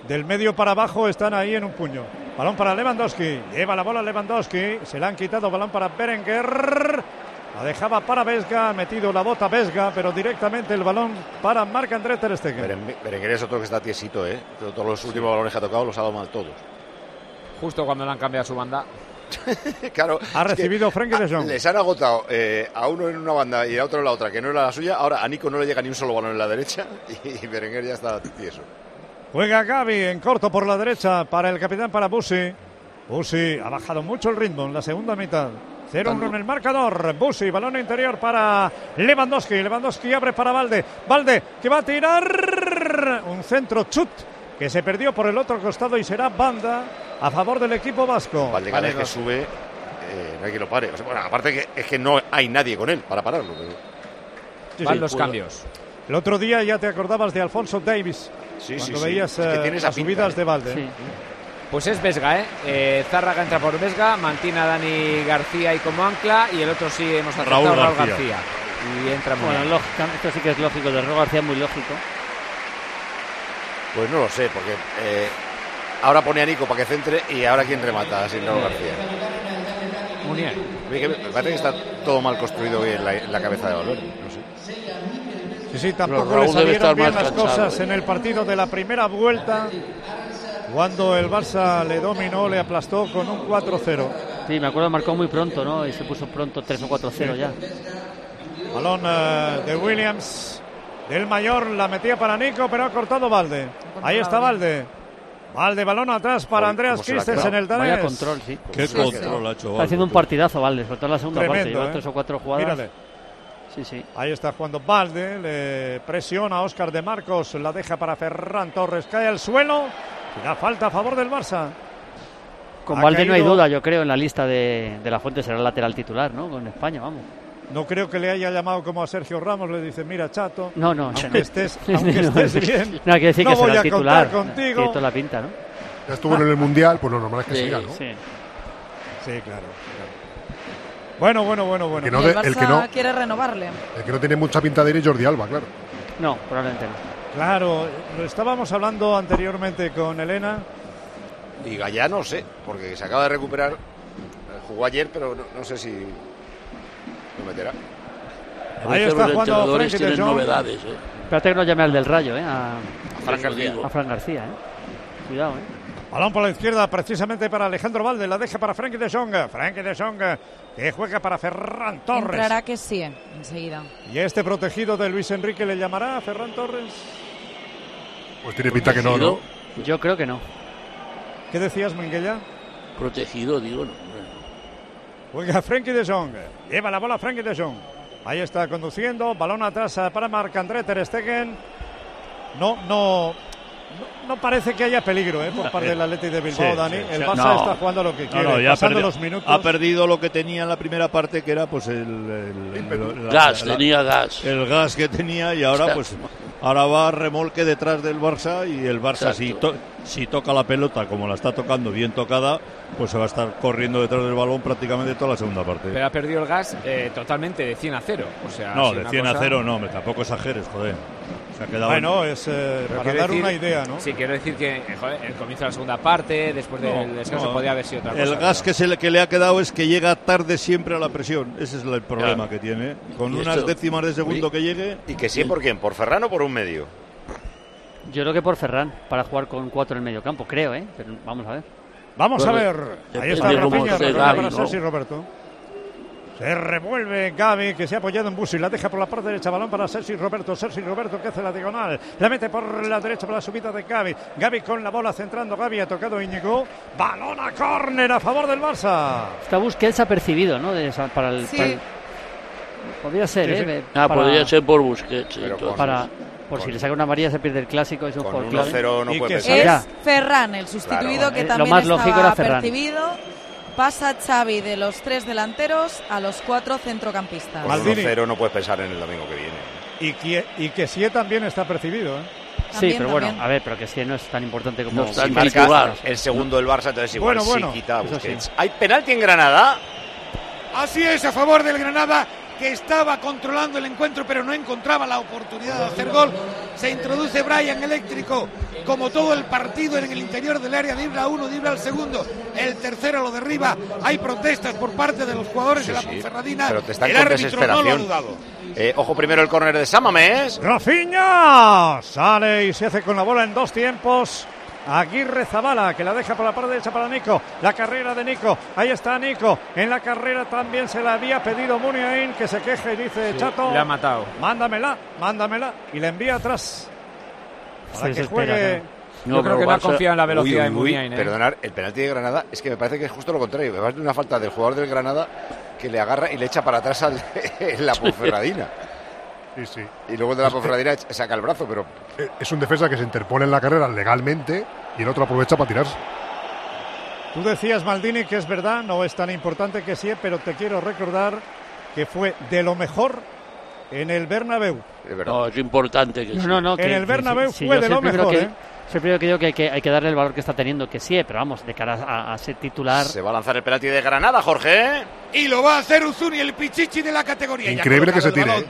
Del medio para abajo están ahí en un puño. Balón para Lewandowski. Lleva la bola Lewandowski. Se la han quitado. Balón para Berenguer. La dejaba para Vesga. Ha metido la bota Vesga, pero directamente el balón para Marc André Ter Stegen. Beren- Berenguer es otro que está tiesito, ¿eh? Todos los últimos balones que ha tocado los ha dado mal todos. Justo cuando le han cambiado su banda. [laughs] claro. Ha recibido Frenkie de Jong. Les han agotado eh, a uno en una banda y a otro en la otra, que no era la suya. Ahora a Nico no le llega ni un solo balón en la derecha [laughs] y Berenguer ya está tieso. Juega Gaby en corto por la derecha para el capitán para Busi. Busi ha bajado mucho el ritmo en la segunda mitad. 0-1 en el marcador. Busi, balón interior para Lewandowski. Lewandowski abre para Valde. Valde que va a tirar un centro chut que se perdió por el otro costado y será banda a favor del equipo vasco. Valde cada vez que sube, eh, no hay que lo pare. O sea, bueno, aparte que es que no hay nadie con él para pararlo. pero- Sí, Van sí. los cambios. El otro día ya te acordabas de Alfonso Davis. Sí, cuando sí, sí. veías Es que eh, las pinta, subidas ¿eh? de Valde. Sí. Pues es Vesga, ¿eh? Eh, Zárraga entra por Vesga, mantiene a Dani García ahí como ancla y el otro sí hemos acertado Raúl Raúl, García. García. Y entra muy Bueno, lógica, esto sí que es lógico, de Rogo García muy lógico. Pues no lo sé, porque eh, ahora pone a Nico para que centre y ahora quién remata sin Raúl García. Que Me parece que está todo mal construido hoy en la, en la cabeza de valor. No sé. Sí, sí, tampoco le salieron bien las cansado, cosas ¿eh? en el partido de la primera vuelta, cuando el Barça le dominó, le aplastó con un 4-0. Sí, me acuerdo, marcó muy pronto, ¿no? Y se puso pronto 3 o 4-0 ya. Balón eh, de Williams, del mayor, la metía para Nico, pero ha cortado Valde. Ahí está Valde. Valde, balón atrás para Andreas Christensen, el danés. Vaya control, sí. Qué control ha hecho Está haciendo un Valde, partidazo, Valde, sobre todo en la segunda parte. Lleva ¿eh? tres o cuatro jugadas. Mírale. Sí, sí. Ahí está jugando Valde, le presiona a Óscar de Marcos, la deja para Ferran Torres, cae al suelo y da falta a favor del Barça. Con Ha Valde no hay duda, yo creo, en la lista de, de la fuente será el lateral titular, ¿no? Con España, vamos. No creo que le haya llamado como a Sergio Ramos, le dice, mira, chato, No, no, aunque no. estés, [laughs] aunque estés bien, No, hay que decir no que voy será el titular. contar contigo. Tiene toda la pinta, ¿no? Ya estuvo en el Mundial, pues lo normal es que Sí, siga, ¿no? sí. Sí, claro. Bueno, bueno, bueno, bueno. Que no Y el que no- quiere renovarle. El que no tiene mucha pinta de ir es Jordi Alba, claro. No, probablemente no. Claro, lo estábamos hablando anteriormente con Elena. Y Gallá no sé, porque se acaba de recuperar. Jugó ayer, pero no, no sé si lo meterá. A veces los entrenadores tienen novedades. ¿eh? Espérate que no llame al del Rayo, ¿eh? A, Fran García. A Fran García, ¿eh? Cuidado, ¿eh? Balón por la izquierda, precisamente para Alejandro Valde. La deja para Frankie de Jong. Frankie de Jong, que juega para Ferran Torres. Entrará que sí, enseguida. Y este protegido de Luis Enrique le llamará a Ferran Torres. Pues tiene pinta que no, ¿no? Yo creo que no. ¿Qué decías, Minguella? Protegido, digo, no. Juega Frankie de Jong. Lleva la bola Frankie de Jong. Ahí está conduciendo. Balón atrás eh, para Marc-André Ter Stegen. No, no. No, no parece que haya peligro ¿eh? por parte del Atleti de Bilbao, Sí, Dani. sí, el. Barça No. está jugando lo que quiere, no, ya ha pasando perdi- los minutos. Ha perdido lo que tenía en la primera parte, que era pues el, el- el- la- Gas, la- tenía gas. El gas que tenía y ahora pues ahora va a remolque detrás del Barça y el Barça si, to- si toca la pelota como la está tocando bien tocada, pues se va a estar corriendo detrás del balón prácticamente toda la segunda parte. Pero ha perdido el gas eh, totalmente de 100 a 0. O sea, no, de una 100 a cosa- 0 no, me tampoco exageres, joder. Se ha quedado Bueno, en- es eh, para dar decir- una idea, ¿no? Sí, quiero decir que joder, el comienzo de la segunda parte, después del No, descanso, no. podía haber sido otra cosa. El gas que, se le, que le ha quedado es que llega tarde siempre a la presión. Ese es el problema Claro. que tiene. Con unas esto- décimas de segundo que llegue. ¿Y que sí por quién? ¿Por Ferran o por un medio? Yo creo que por Ferran, para jugar con cuatro en el medio campo, creo, ¿eh? Pero vamos a ver. Vamos a ver. Ahí está Rafinha, Roberto. Se revuelve Gaby, que se ha apoyado en Busi. La deja por la parte derecha. Balón para Sergi Roberto. Sergi Roberto que hace la diagonal. La mete por la derecha para la subida de Gaby. Gaby con la bola centrando. Gaby ha tocado Íñigo. Balón a córner a favor del Barça. Esta búsqueda se ha percibido, ¿no? De esa- para el, Sí. para el- Podría ser, Sí, ¿eh? sí. Ah, para- podría ser por Busquets. Para, por si le saca una María se pierde el clásico, es un Con jugador 1-0 clave. no puede. Es Ferran, el sustituido Claro. que Eh, lo también más lógico era Ferran. percibido. Pasa Xavi de los tres delanteros a los cuatro centrocampistas. Con Maldini. 1-0 no puedes pensar en el domingo que viene. Y que, y que sí también está percibido. ¿eh? Sí, También, pero bueno, a ver, pero que sí no es tan importante como No Si marca el segundo del Barça, entonces igual Bueno, bueno. sí quita a sí. Hay penalti en Granada. Así es, a favor del Granada, que estaba controlando el encuentro, pero no encontraba la oportunidad de hacer gol. Se introduce Brian Eléctrico, como todo el partido en el interior del área, dibra uno, dibra al segundo. El tercero lo derriba. Hay protestas por parte de los jugadores de la Sí, Ponferradina. pero te están el árbitro no lo ha dudado. Eh, ojo primero el córner de Samames. Rafinha sale y se hace con la bola en dos tiempos. Aguirre Zabala que la deja por la parte derecha para Nico. La carrera de Nico. Ahí está Nico. En la carrera también se la había pedido Muniain que se queje y dice Sí, Chato. le ha matado. Mándamela, mándamela. Y la envía atrás. Para Se que juegue. ¿no? Yo creo que no ha confiado en la velocidad Uy, de uy, Muniain, ¿eh? Perdonar, el penalti de Granada es que me parece que es justo lo contrario. Me parece una falta del jugador del Granada que le agarra y le echa para atrás al, [laughs] en la [laughs] Ponferradina. Sí, sí. Y luego de la Ponferradina saca el brazo, pero Eh, Es un defensa que se interpone en la carrera legalmente y el otro aprovecha para tirarse. Tú decías, Maldini, que es verdad, no es tan importante que sí, pero te quiero recordar que fue de lo mejor en el Bernabéu. No, es importante que No, sí. no, no. En que- el Bernabéu sí, fue de lo mejor, que- ¿eh? soy el primero que digo que hay, que hay que darle el valor que está teniendo, que sí, pero vamos, de cara a, a ser titular. Se va a lanzar el penalti de Granada, Jorge. Y lo va a hacer Uzuni, el pichichi de la categoría. Increíble que se tire, balón.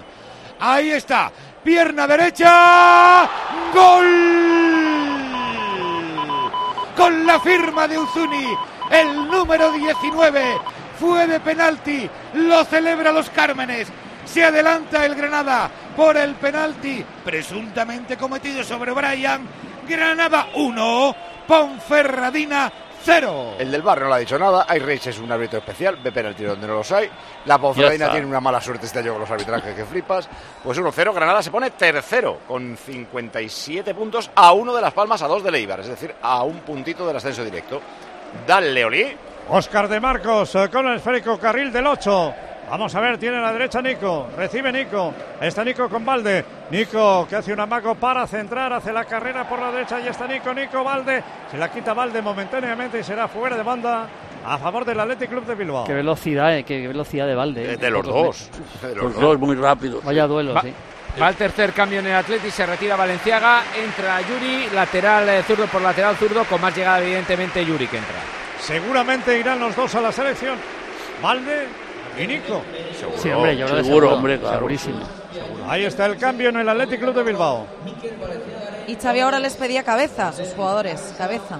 Ahí está. Pierna derecha. Gol. Con la firma de Uzuni. El número 19. fue de penalti, lo celebra los Cármenes. Se adelanta el Granada por el penalti presuntamente cometido sobre Brian. Granada 1, Ponferradina 0. El del bar no le ha dicho nada. Reis es un árbitro especial. Ve penalti donde no los hay. La Ponferradina tiene una mala suerte este año con los arbitrajes que flipas. Pues 1-0. Granada se pone tercero con 57 puntos a uno de Las Palmas, a dos de Leibar. Es decir, a un puntito del ascenso directo. Dale, Oli. Oscar de Marcos eh, con el esférico carril del 8. Vamos a ver, tiene a la derecha Nico. Recibe Nico. Está Nico con Valde. Nico que hace un amago para centrar. Hace la carrera por la derecha. Y está Nico. Nico Valde. Se la quita Valde momentáneamente y será fuera de banda a favor del Athletic Club de Bilbao. Qué velocidad, eh, qué velocidad de balde. eh. De los dos. De Los dos muy rápidos. Vaya duelo, Va, sí. va el tercer cambio en el Atleti, se retira Valenciaga, entra Yuri, lateral eh, zurdo por lateral zurdo, con más llegada evidentemente Yuri que entra. Seguramente irán los dos a la selección. Valde y Nico. Sí, hombre, yo que seguro, seguro, hombre, claro. segurísimo. Ahí está el cambio en el Athletic Club de Bilbao. Y Xavi ahora les pedía cabeza a sus jugadores, cabeza.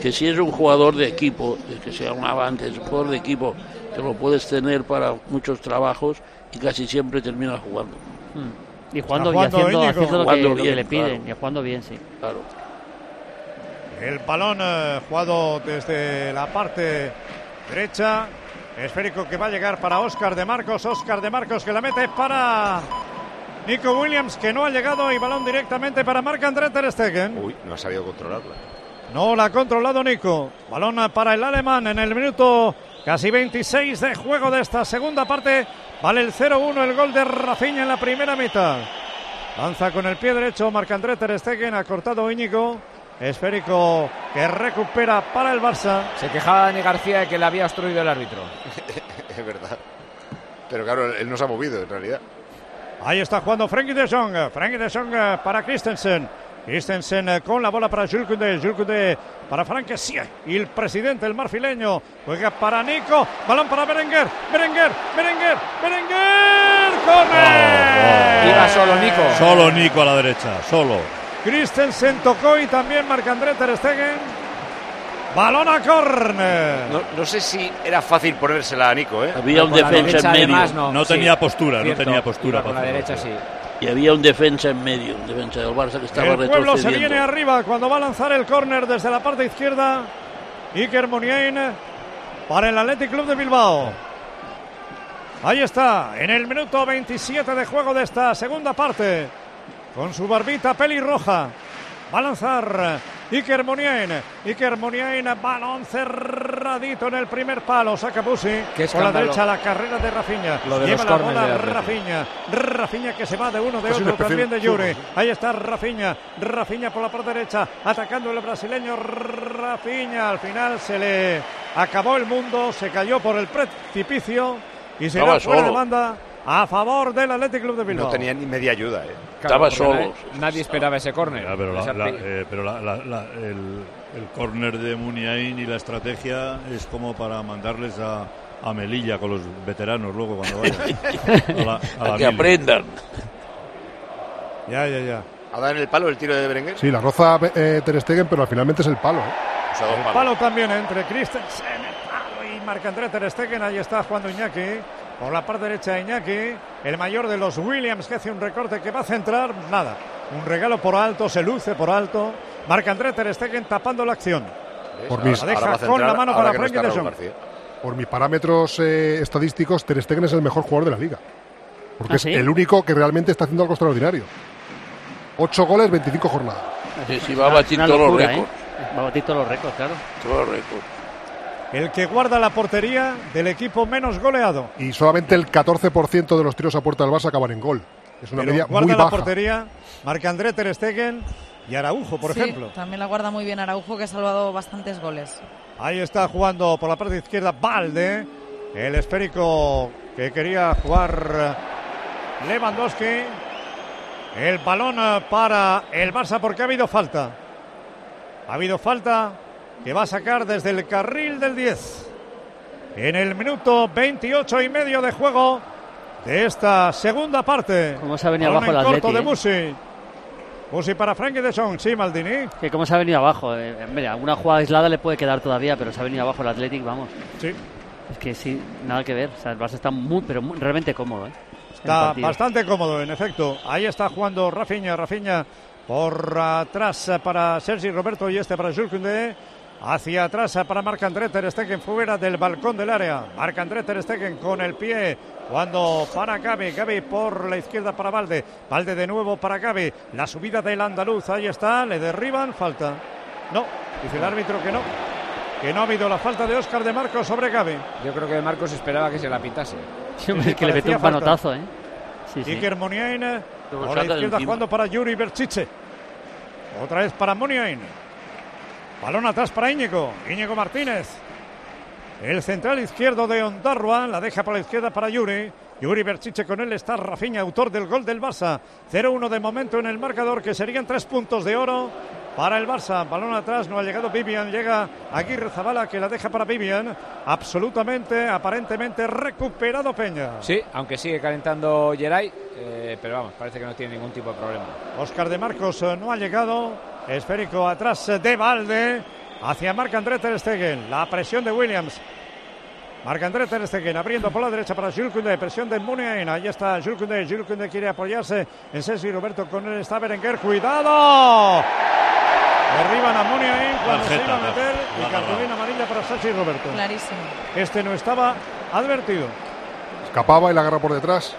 Que si es un jugador de equipo, de que sea un avante, es un jugador de equipo, que lo puedes tener para muchos trabajos y casi siempre termina jugando. Mm. Y jugando, y haciendo, lo, que, lo bien, le piden, claro. y jugando bien, sí. Claro. El balón eh, jugado desde la parte derecha. Esférico que va a llegar para Oscar de Marcos. Oscar de Marcos que la mete para Nico Williams que no ha llegado y balón directamente para Marc André Ter Stegen. Uy, no ha sabido controlarla. No la ha controlado Nico. Balón para el alemán en el minuto casi 26 de juego de esta segunda parte. Vale el 0-1 el gol de Rafinha en la primera mitad. Lanza con el pie derecho Marc-André Ter Stegen, ha cortado Íñigo. Esférico que recupera para el Barça. Se quejaba Dani García de que le había obstruido el árbitro. [laughs] es verdad. Pero claro, él no se ha movido en realidad. Ahí está jugando Frenkie de Jong. Frenkie de Jong eh, para Christensen. Christensen eh, con la bola para Jules Koundé. Jules Koundé para Frank. Y el presidente, el marfileño, juega para Nico. Balón para Berenguer. Berenguer, Berenguer, Berenguer. ¡Corner! Iba solo Nico. Solo Nico a la derecha, solo. Christensen tocó y también Marc-André Ter Stegen. Balón a córner. No, no sé si era fácil ponérsela a Nico, ¿eh? Había un defensa en medio. además, no. No Sí, tenía postura, cierto. no tenía postura. Con la para derecha sí. Y había un defensa en medio, un defensa del Barça que estaba El pueblo se viene arriba cuando va a lanzar el córner desde la parte izquierda. Iker Muniain para el Athletic Club de Bilbao. Ahí está, en el minuto 27 de juego de esta segunda parte. Con su barbita pelirroja. Va a lanzar Iker Muniain. Iker Muniain, balón cerradito en el primer palo. Saca Busi. Por la derecha la carrera de Rafinha. Lo de Lleva la bola Athletic. Rafinha. Rafinha que se va de uno de Es un otro también de Yuri. Ahí está Rafinha. Rafinha por la parte derecha. Atacando el brasileño Rafinha. Al final se le acabó el mundo. Se cayó por el precipicio. Y será Estaba fuera de solo. banda a favor del Athletic Club de Bilbao. No tenía ni media ayuda, ¿eh? Estaba solo. Nadie, nadie esperaba ese córner. Ya, pero la- la- eh, pero la- la- la- el, el córner de Muniain y la estrategia es como para mandarles a, a Melilla con los veteranos luego cuando vayan. [laughs] A la- a la A que mili. aprendan. Ya, ya, ya. ¿Ha dado en el palo el tiro de Berenguer? Sí, la roza eh, Ter Stegen, pero finalmente es el palo. ¿eh? O sea, dos El palo también entre Christensen el palo y Marc-André Ter Stegen. Ahí está jugando Iñaki. Por la parte derecha Iñaki. El mayor de los Williams que hace un recorte que va a centrar. Nada. Un regalo por alto. Se luce por alto. Marc-André Ter Stegen tapando la acción. Por mis, La deja con la mano para no de Jong. Por mis parámetros eh, estadísticos, Ter Stegen es el mejor jugador de la liga. Porque ¿Ah, es sí? el único que realmente está haciendo algo extraordinario. 8 goles, 25 jornadas. Sí, sí, va a batir todos los récords. ¿eh? Va a batir todos los récords, claro. Todos los récords. El que guarda la portería del equipo menos goleado. Y solamente el 14% de los tiros a puerta del Barça acaban en gol. Es una Pero media guarda muy la baja. portería Marc-André Ter Stegen y Araujo, por Sí, ejemplo. También la guarda muy bien Araujo, que ha salvado bastantes goles. Ahí está jugando por la parte izquierda Valde, el esférico que quería jugar Lewandowski. El balón para el Barça porque ha habido falta. Ha habido falta que va a sacar desde el carril del 10. En el minuto 28 y medio de juego de esta segunda parte. Cómo se ha venido abajo el corto Atleti, de eh. Musi. Y para Frankie de Jong, sí, Maldini. Que como se ha venido abajo. eh, mira, una jugada aislada le puede quedar todavía, pero se ha venido abajo el Athletic, vamos. Sí. Es que sí, nada que ver. O sea, el Barça está muy, pero muy- realmente cómodo, ¿eh? Está bastante cómodo, en efecto. Ahí está jugando Rafinha, Rafinha por atrás eh, para Sergi Roberto y este para Jules Koundé. Hacia atrás para Marc André Ter Stegen fuera del balcón del área. Marc André Ter Stegen con el pie cuando para Gaby, Gaby por la izquierda para Valde, Valde de nuevo para Gaby, la subida del andaluz, ahí está, le derriban, falta. No, dice el árbitro que no, que no ha habido la falta de Óscar de Marcos sobre Gaby. Yo creo que Marcos esperaba que se la pitase. [laughs] Sí, hombre, Sí, es que le metió un panotazo, ¿eh? Sí, sí. Iker Muniain Lo por la de izquierda jugando para Yuri Berchiche. Otra vez para Muniain. Balón atrás para Íñigo. Íñigo Martínez. El central izquierdo de Ondarrua la deja por la izquierda para Yuri. Yuri Berchiche con él está Rafinha, autor del gol del Barça. 0-1 de momento en el marcador, que serían tres puntos de oro para el Barça. Balón atrás, no ha llegado Vivian, llega Aguirre Zabala que la deja para Vivian. Absolutamente, aparentemente recuperado Peña. Sí, aunque sigue calentando Geray, eh, pero vamos, parece que no tiene ningún tipo de problema. Oscar de Marcos eh, no ha llegado. Esférico atrás de Valde. Hacia Marc André Ter Stegen. La presión de Williams. Marc André Ter Stegen abriendo por la derecha para Jules Koundé. Presión de Muniain. Ahí está Jules Koundé. Jules Koundé quiere apoyarse en Cesi Roberto. Con él está Berenguer. ¡Cuidado! Derriban a Muniain cuando se iba a meter. Y cartulina amarilla para Cesi Roberto. Clarísimo. Este no estaba advertido. Escapaba y la agarra por detrás.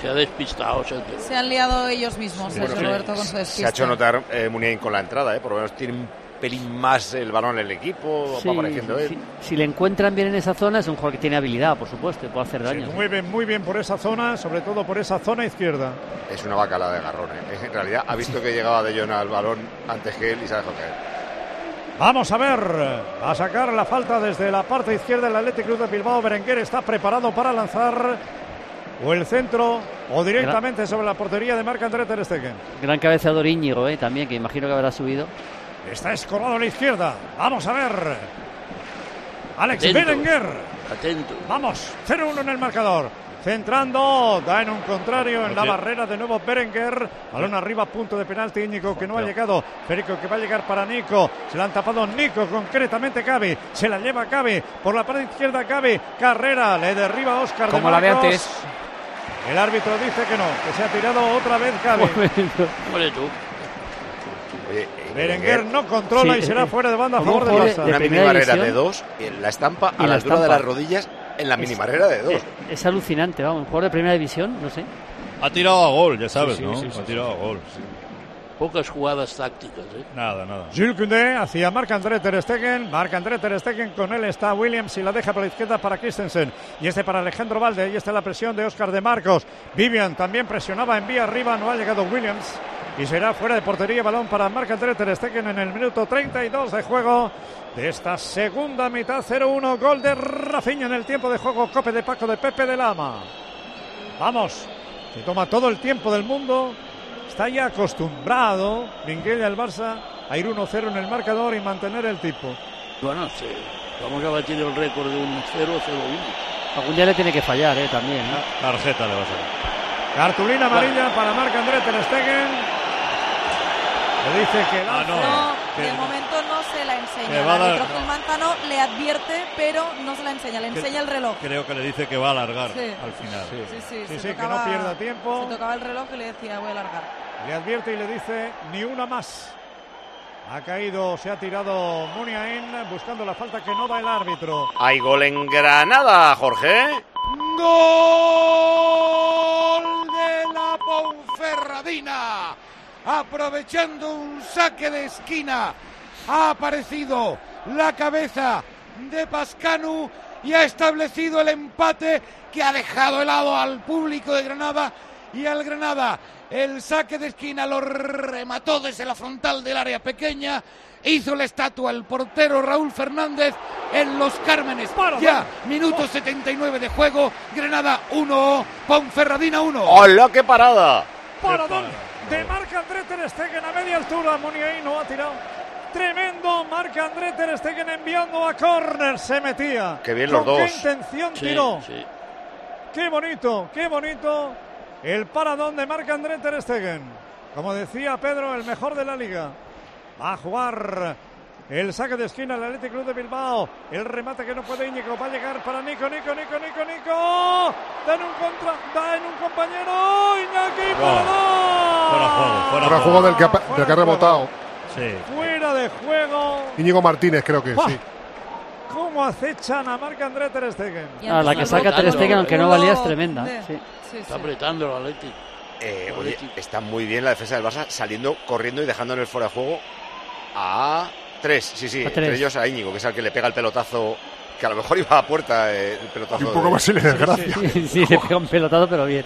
Se ha despistado. Se ha- Se han liado ellos mismos, Sí, Sergio bueno, Roberto, con su Se ha hecho notar eh, Muniain con la entrada, ¿eh? por lo menos tiene un pelín más el balón en el equipo, Sí, va apareciendo él. si, si le encuentran bien en esa zona, es un jugador que tiene habilidad, por supuesto, y puede hacer daño. Muy bien, muy bien por esa zona, sobre todo por esa zona izquierda. Es una bacala de garrón. ¿eh? En realidad ha visto que llegaba de Jona al balón antes que él y se ha dejado caer. Vamos a ver, a sacar la falta desde la parte izquierda del Athletic Club de Bilbao. Berenguer está preparado para lanzar o el centro o directamente sobre la portería de Marc André Ter Stegen. Gran cabeceador Íñigo, ¿eh? también, que imagino que habrá subido. Está escorado a la izquierda. Vamos a ver. Alex Atento. Berenguer. Atento. Vamos, 0-1 en el marcador. Centrando, da en un contrario en la Sí. barrera de nuevo Berenguer. Balón arriba, punto de penalti. Íñigo que no ha llegado. Férico que va a llegar para Nico. Se la han tapado Nico, concretamente Cavi. Se la lleva Cavi. Por la parte izquierda Cavi. Carrera, le derriba Oscar Como la de Marcos. antes. El árbitro dice que no, que se ha tirado otra vez Cavi. Hombre, tú. Oye, eh, Berenguer no controla Sí, y será eh, fuera de banda a favor del Barça. de una mini primera barrera división. de dos, la estampa a la la altura de las rodillas en la Es- mini barrera de dos. Es, es alucinante, vamos, un jugador de primera división, no sé. Ha tirado a gol, ya sabes, Sí, sí, ¿no? sí, sí, ha tirado a gol. Pocas jugadas tácticas, ¿eh? Nada, nada. Jules Koundé hacia Marc-André Ter Stegen. Marc-André Ter Stegen con él está Williams y la deja por la izquierda para Christensen. Y este para Alejandro Valde. Ahí está la presión de Oscar de Marcos. Vivian también presionaba en vía arriba. No ha llegado Williams. Y será fuera de portería. Balón para Marc-André Ter Stegen en el minuto 32 de juego de esta segunda mitad. 0-1. Gol de Rafinha en el tiempo de juego. Cope de Paco de Pepe de Lama. Vamos. Se toma todo el tiempo del mundo. Está ya acostumbrado Minguella el Barça a ir 1-0 en el marcador y mantener el tipo. Bueno, sí. Vamos a batir el récord de un 0-0-1. Algún día le tiene que fallar, ¿eh? También. ¿eh? Tarjeta le va a salir. Cartulina amarilla para Marc-André Ter Stegen. Le dice que Ah. No, de momento no se la enseña. Que El árbitro Gil Manzano le advierte, pero no se la enseña, le Que- enseña el reloj. Creo que le dice que va a alargar Sí. al final. Sí, sí, Sí, se sí, que no pierda tiempo. Se tocaba el reloj y le decía, voy a alargar. Le advierte y le dice ni una más. Ha caído, se ha tirado Muniain buscando la falta que no da el árbitro. Hay gol en Granada, Jorge. Gol de la Ponferradina. Aprovechando un saque de esquina. Ha aparecido la cabeza de Pascanu y ha establecido el empate que ha dejado helado al público de Granada y al Granada. El saque de esquina lo remató desde la frontal del área pequeña. Hizo la estatua el portero Raúl Fernández en Los Cármenes. Ya, minuto 79 de juego. Granada 1, Ponferradina 1. ¡Hola, qué parada! Paradón de Marc-André Ter Stegen a media altura. Muniain no ha tirado. Tremendo Marc-André Ter Stegen enviando a córner. Se metía. Qué bien los ¿Con qué dos. intención Sí, tiró? sí. Qué bonito, qué bonito el paradón de Marc-André Ter Stegen. como decía Pedro, el mejor de la liga. Va a jugar el saque de esquina el Athletic Club de Bilbao. El remate que no puede Íñigo. Va a llegar para Nico, Nico, Nico, Nico, Nico. Da en un contra, da en un compañero. Iñaki para dos. Fuera juego, fuera, Fuera juego del que ha, del que ha rebotado. Sí. Fuera de juego. Íñigo Martínez, creo que sí. ¿Cómo acechan a Marc André Ter Stegen? Ah, la que saca Ter Stegen, aunque no valía, es tremenda. Sí. Está apretando el Athletic. Eh, oye, está muy bien la defensa del Barça saliendo, corriendo y dejando en el fuera de juego a tres. Sí, sí, entre ellos a Íñigo, que es el que le pega el pelotazo, que a lo mejor iba a puerta eh, el pelotazo. Y un poco de- más si le desgracia. Sí, [laughs] sí, le pega un pelotazo, pero bien.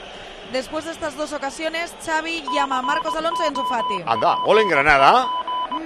Después de estas dos ocasiones, Xavi llama a Marcos Alonso y Enzo Fati. Anda, gol en Granada.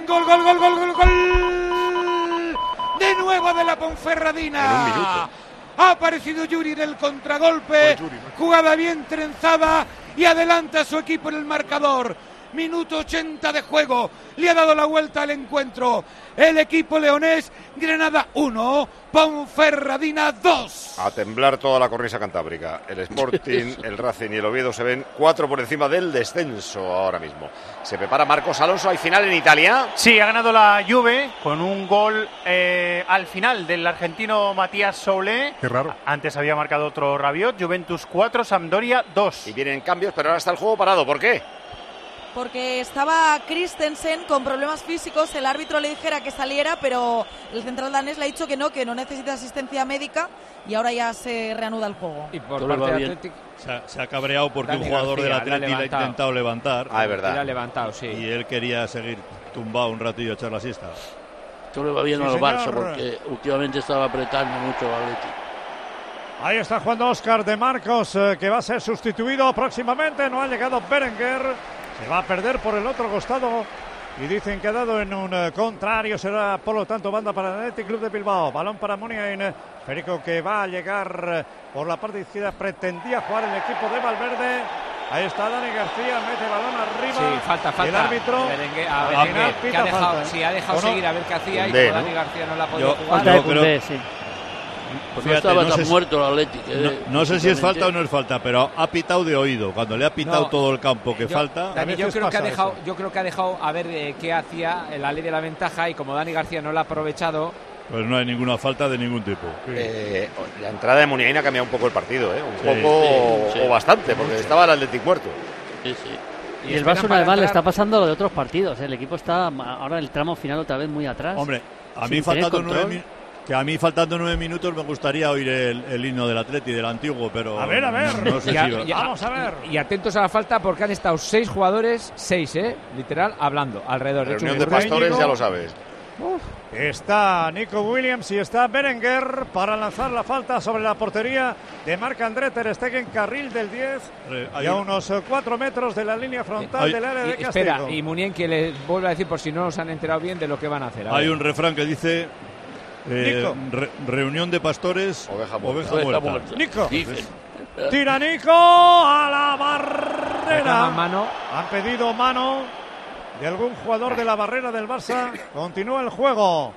Gol, gol, gol, gol, gol, gol. De nuevo de la Ponferradina. En un minuto. Ha aparecido Yuri en el contragolpe. Jugada bien trenzada y adelanta a su equipo en el marcador. Minuto 80 de juego. Le ha dado la vuelta al encuentro. El equipo leonés, Granada 1, Ponferradina 2. A temblar toda la cornisa cantábrica. El Sporting, [laughs] el Racing y el Oviedo se ven cuatro por encima del descenso ahora mismo. Se prepara Marcos Alonso. Hay final en Italia. Sí, ha ganado la Juve con un gol eh, al final del argentino Matías Soule. Qué raro. Antes había marcado otro Rabiot. Juventus 4, Sampdoria 2. Y vienen cambios, pero ahora está el juego parado. ¿Por qué? Porque estaba Christensen con problemas físicos, el árbitro le dijera que saliera, pero el central danés le ha dicho que no, que no necesita asistencia médica y ahora ya se reanuda el juego. Y por parte. Atlético Se ha, se ha cabreado porque Dani un jugador del Atleti le ha intentado levantar. Ah, es verdad. ha levantado, sí. Y él quería seguir tumbado un ratillo a echar la siesta. Esto le va bien Sí, al. Barça porque últimamente estaba apretando mucho al. Ahí está jugando Oscar de Marcos, eh, que va a ser sustituido próximamente. No ha llegado Berenguer. Se va a perder por el otro costado. Y dicen que ha dado en un eh, contrario. Será, por lo tanto, banda para el Athletic Club de Bilbao. Balón para Muniain. Férico que va a llegar eh, por la parte izquierda. Pretendía jugar el equipo de Valverde. Ahí está Dani García. Mete balón arriba. Sí, falta, falta. El árbitro. A Berenguer, que pita ha dejado, falta, ¿eh? sí, ha dejado ¿O no? seguir a ver qué hacía y Koundé, como ¿no? Dani García no la ha podido Yo- jugar. Yo creo- sí. Pues Fíjate, no estaba no tan sé si- muerto el Athletic. No, eh, no sé si es falta o no es falta, pero ha pitado de oído. Cuando le ha pitado No. todo el campo que Yo- falta. Dani, yo creo que ha dejado, eso. yo creo que ha dejado a ver eh, qué hacía en la ley de la ventaja y como Dani García no la ha aprovechado, Pues no hay ninguna falta de ningún tipo. Eh, la entrada de Muniain ha cambiado un poco el partido, ¿eh? Un Sí, poco sí, sí. o bastante, porque estaba el Athletic muerto. Sí, sí. Y el Barça una para vez más le está pasando lo de otros partidos. El equipo está ahora en el tramo final otra vez muy atrás. Hombre, a mí faltando nueve, que a mí faltando nueve minutos me gustaría oír el, el himno del Atleti, del antiguo, pero A ver, a ver. no sé Y a- si va- y a- Vamos a ver. Y atentos a la falta porque han estado seis jugadores, seis, ¿eh? Literal, hablando alrededor. De hecho, Reunión de Burgos- pastores, ya lo sabes. Está Nico Williams y está Berenguer para lanzar la falta sobre la portería de Marc André Ter Stegen, carril del 10 Eh, y a un- unos 4 metros de la línea frontal del área de castigo. espera, y Munien que le vuelve a decir por si no nos han enterado bien de lo que van a hacer. A Hay ver. un refrán que dice eh, Nico. re- reunión de pastores, Oveja muerta. oveja Oveja muerta. muerta. Nico. Dicen. Tira Nico a la barrera. Mano. Han pedido mano de algún jugador de la barrera del Barça. Continúa el juego.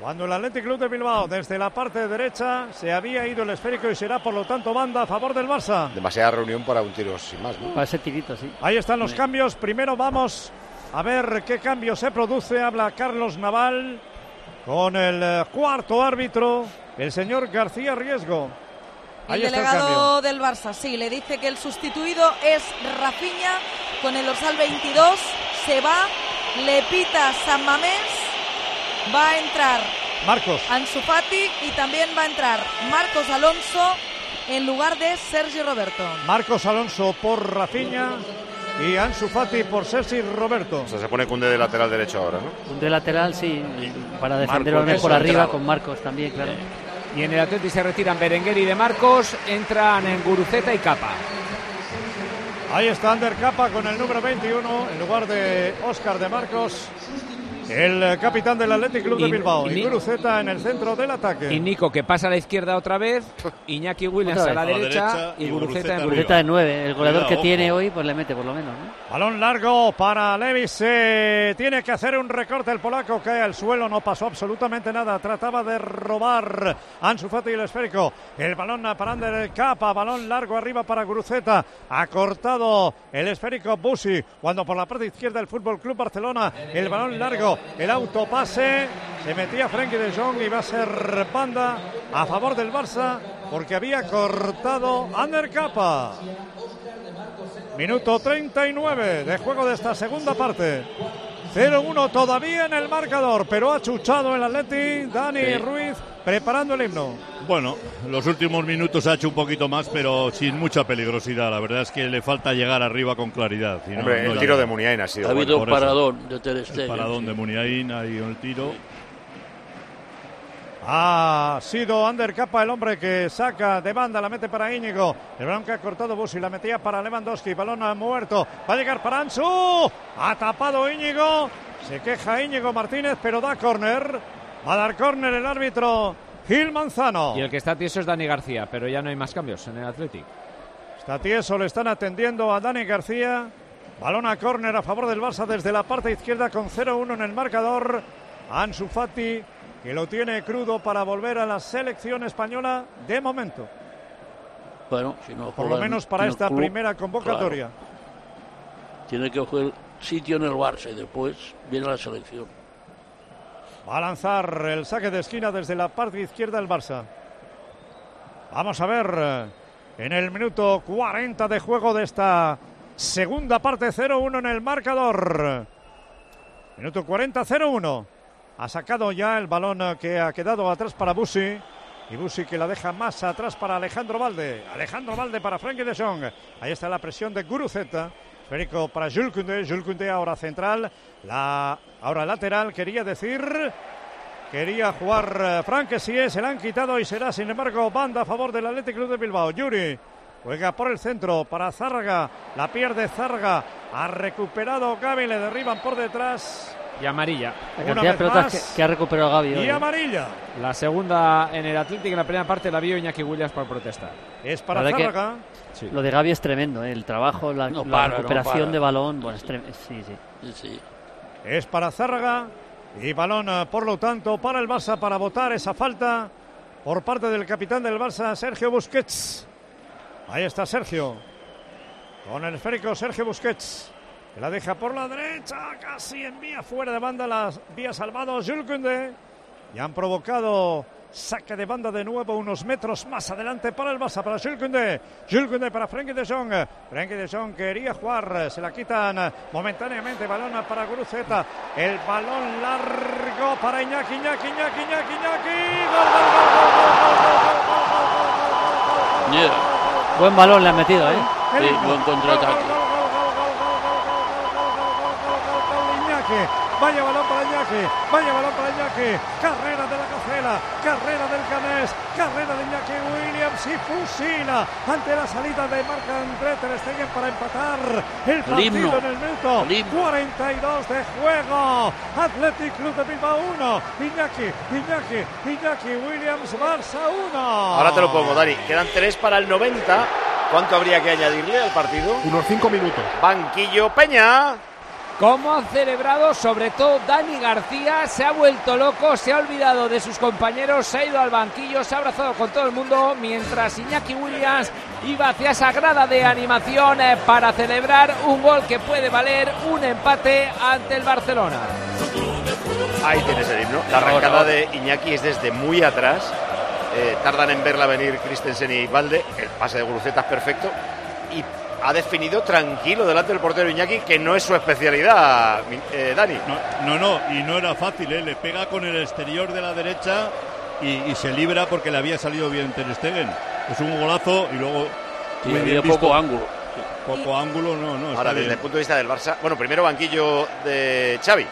Cuando el Athletic Club de Bilbao desde la parte derecha se había ido el esférico y será por lo tanto banda a favor del Barça. Demasiada reunión para un tiro sin más, ¿no? Para ese tirito, sí. Ahí están los cambios. Primero vamos a ver qué cambio se produce. Habla Carlos Naval con el eh, cuarto árbitro, el señor García Riesgo. Ahí El delegado del Barça, sí, le dice que el sustituido es Rafinha con el dorsal 22, se va, le pita San Mamés, va a entrar Marcos. Ansu Fati y también va a entrar Marcos Alonso en lugar de Sergio Roberto. Marcos Alonso por Rafinha y Ansu Fati por Sergi Roberto. O sea, se pone Cunde de lateral derecho ahora, ¿no? Un de lateral, sí, para defender Marcos, por eso, arriba entrado. con Marcos también, claro. Y en el Atleti se retiran Berenguer y De Marcos, entran en Guruceta y Capa. Ahí está Ander Capa con el número 21 en lugar de Óscar de Marcos. El capitán del Athletic Club de Y- Bilbao. y- Y en el centro del ataque. Y Nico que pasa a la izquierda otra vez, [laughs] Iñaki Williams a la vez. derecha, y Guruceta en Guruceta de 9, el goleador Cuidado, que ojo. tiene hoy, pues le mete por lo menos. ¿no? Balón largo para Levis. eh, tiene que hacer un recorte el polaco. Cae al suelo. No pasó absolutamente nada. Trataba de robar Ansu Fati el esférico. El balón para Ander Capa. Balón largo arriba para Guruceta. Ha cortado el esférico Busi. Cuando por la parte izquierda el Fútbol Club Barcelona. El balón largo. El autopase. Se metía Frenkie de Jong y va a ser banda a favor del Barça porque había cortado Ander Capa. Minuto 39 de juego de esta segunda parte. 0-1 todavía en el marcador, pero ha chuchado el Atleti. Dani Sí. Ruiz preparando el himno. Bueno, los últimos minutos ha hecho un poquito más, pero sin mucha peligrosidad. La verdad es que le falta llegar arriba con claridad. Hombre, no el tiro de Muniain ha sido Ha habido un eso. paradón de Ter El Stegen. paradón de Muniain, ahí el tiro. Ha sido Ander Capa el hombre que saca de banda, la mete para Íñigo. El balón que ha cortado Busi, la metía para Lewandowski. Balón ha muerto. Va a llegar para Ansu. Ha tapado Íñigo. Se queja Íñigo Martínez, pero da córner. Va a dar córner el árbitro Gil Manzano. Y el que está tieso es Dani García, pero ya no hay más cambios en el Athletic. Está tieso, le están atendiendo a Dani García. Balón a córner a favor del Barça desde la parte izquierda con 0-1 en el marcador. Ansu Fati, que lo tiene crudo para volver a la selección española de momento. Bueno, si no Por lo en- menos para en esta club, primera convocatoria. claro, tiene que coger sitio en el Barça y después viene la selección. Va a lanzar el saque de esquina desde la parte izquierda del Barça. Vamos a ver eh, en el minuto 40 de juego de esta segunda parte 0-1 en el marcador. Minuto 40 0-1. Ha sacado ya el balón eh, que ha quedado atrás para Busi. Y Busi que la deja más atrás para Alejandro Valde. Alejandro Valde para Frenkie de Jong. Ahí está la presión de Guruceta. Esférico para Jules Koundé. Jules Koundé ahora central. La, ahora lateral. Quería decir. Quería jugar eh, Frank que sí es, se la han quitado y será sin embargo banda a favor del Athletic Club de Bilbao. Yuri juega por el centro para Zárraga, la pierde Zárraga, ha recuperado Gaby, le derriban por detrás. Y amarilla. La Una cantidad de vez pelotas más. que, que ha recuperado Gaby hoy. Y ¿eh? amarilla. La segunda en el Athletic, en la primera parte la vio Iñaki Williams por protestar. Es para La verdad que Zárraga. Lo de Gaby es tremendo, ¿eh? el trabajo, la, No la para, no recuperación de balón. Bueno, es trem- sí, sí. Sí, sí. Es para Zárraga y balón, eh, por lo tanto, para el Barça para votar esa falta por parte del capitán del Barça, Sergio Busquets. Ahí está Sergio. Con el esférico Sergio Busquets. Que la deja por la derecha, casi envía fuera de banda las vías salvados Jules. Y han provocado Saque de banda de nuevo unos metros más adelante para el Barça, para Jules Koundé. Para Frenkie de Jong. Frenkie de Jong quería jugar, se la quitan momentáneamente. Balón para Guruceta. El balón largo para Iñaki, Iñaki, Iñaki, Iñaki, Iñaki. Buen balón le han metido, ¿eh? Buen contraataque. Vaya balón para Iñaki, vaya balón para Iñaki. Carrera de la Cacela, carrera del Canés, carrera de Iñaki Williams y fusila ante la salida de Marc André Ter Stegen para empatar el partido en el minuto El himno. 42 de juego. Athletic Club de Bilbao 1, Iñaki, Iñaki, Iñaki Williams, Barça 1. Ahora te lo pongo, Dani. Quedan tres para el 90. ¿Cuánto habría que añadirle al partido? Unos cinco minutos. Banquillo Peña. ¿Cómo han celebrado? Sobre todo Dani García se ha vuelto loco, se ha olvidado de sus compañeros, se ha ido al banquillo, se ha abrazado con todo el mundo, mientras Iñaki Williams iba hacia esa grada de animación eh, para celebrar un gol que puede valer un empate ante el Barcelona. Ahí tienes el himno. La arrancada de Iñaki es desde muy atrás. Eh, tardan en verla venir Christensen y Valde. El pase de Guruceta es perfecto. Y ha definido tranquilo delante del portero Iñaki, que no es su especialidad, eh, Dani. No, no, no, y no era fácil, ¿eh? le pega con el exterior de la derecha y, y se libra porque le había salido bien Ter Stegen. Es un golazo y luego Sí, muy bien visto. poco ángulo. Poco ángulo, no, no. Ahora, desde bien. el punto de vista del Barça, bueno, primero banquillo de Xavi.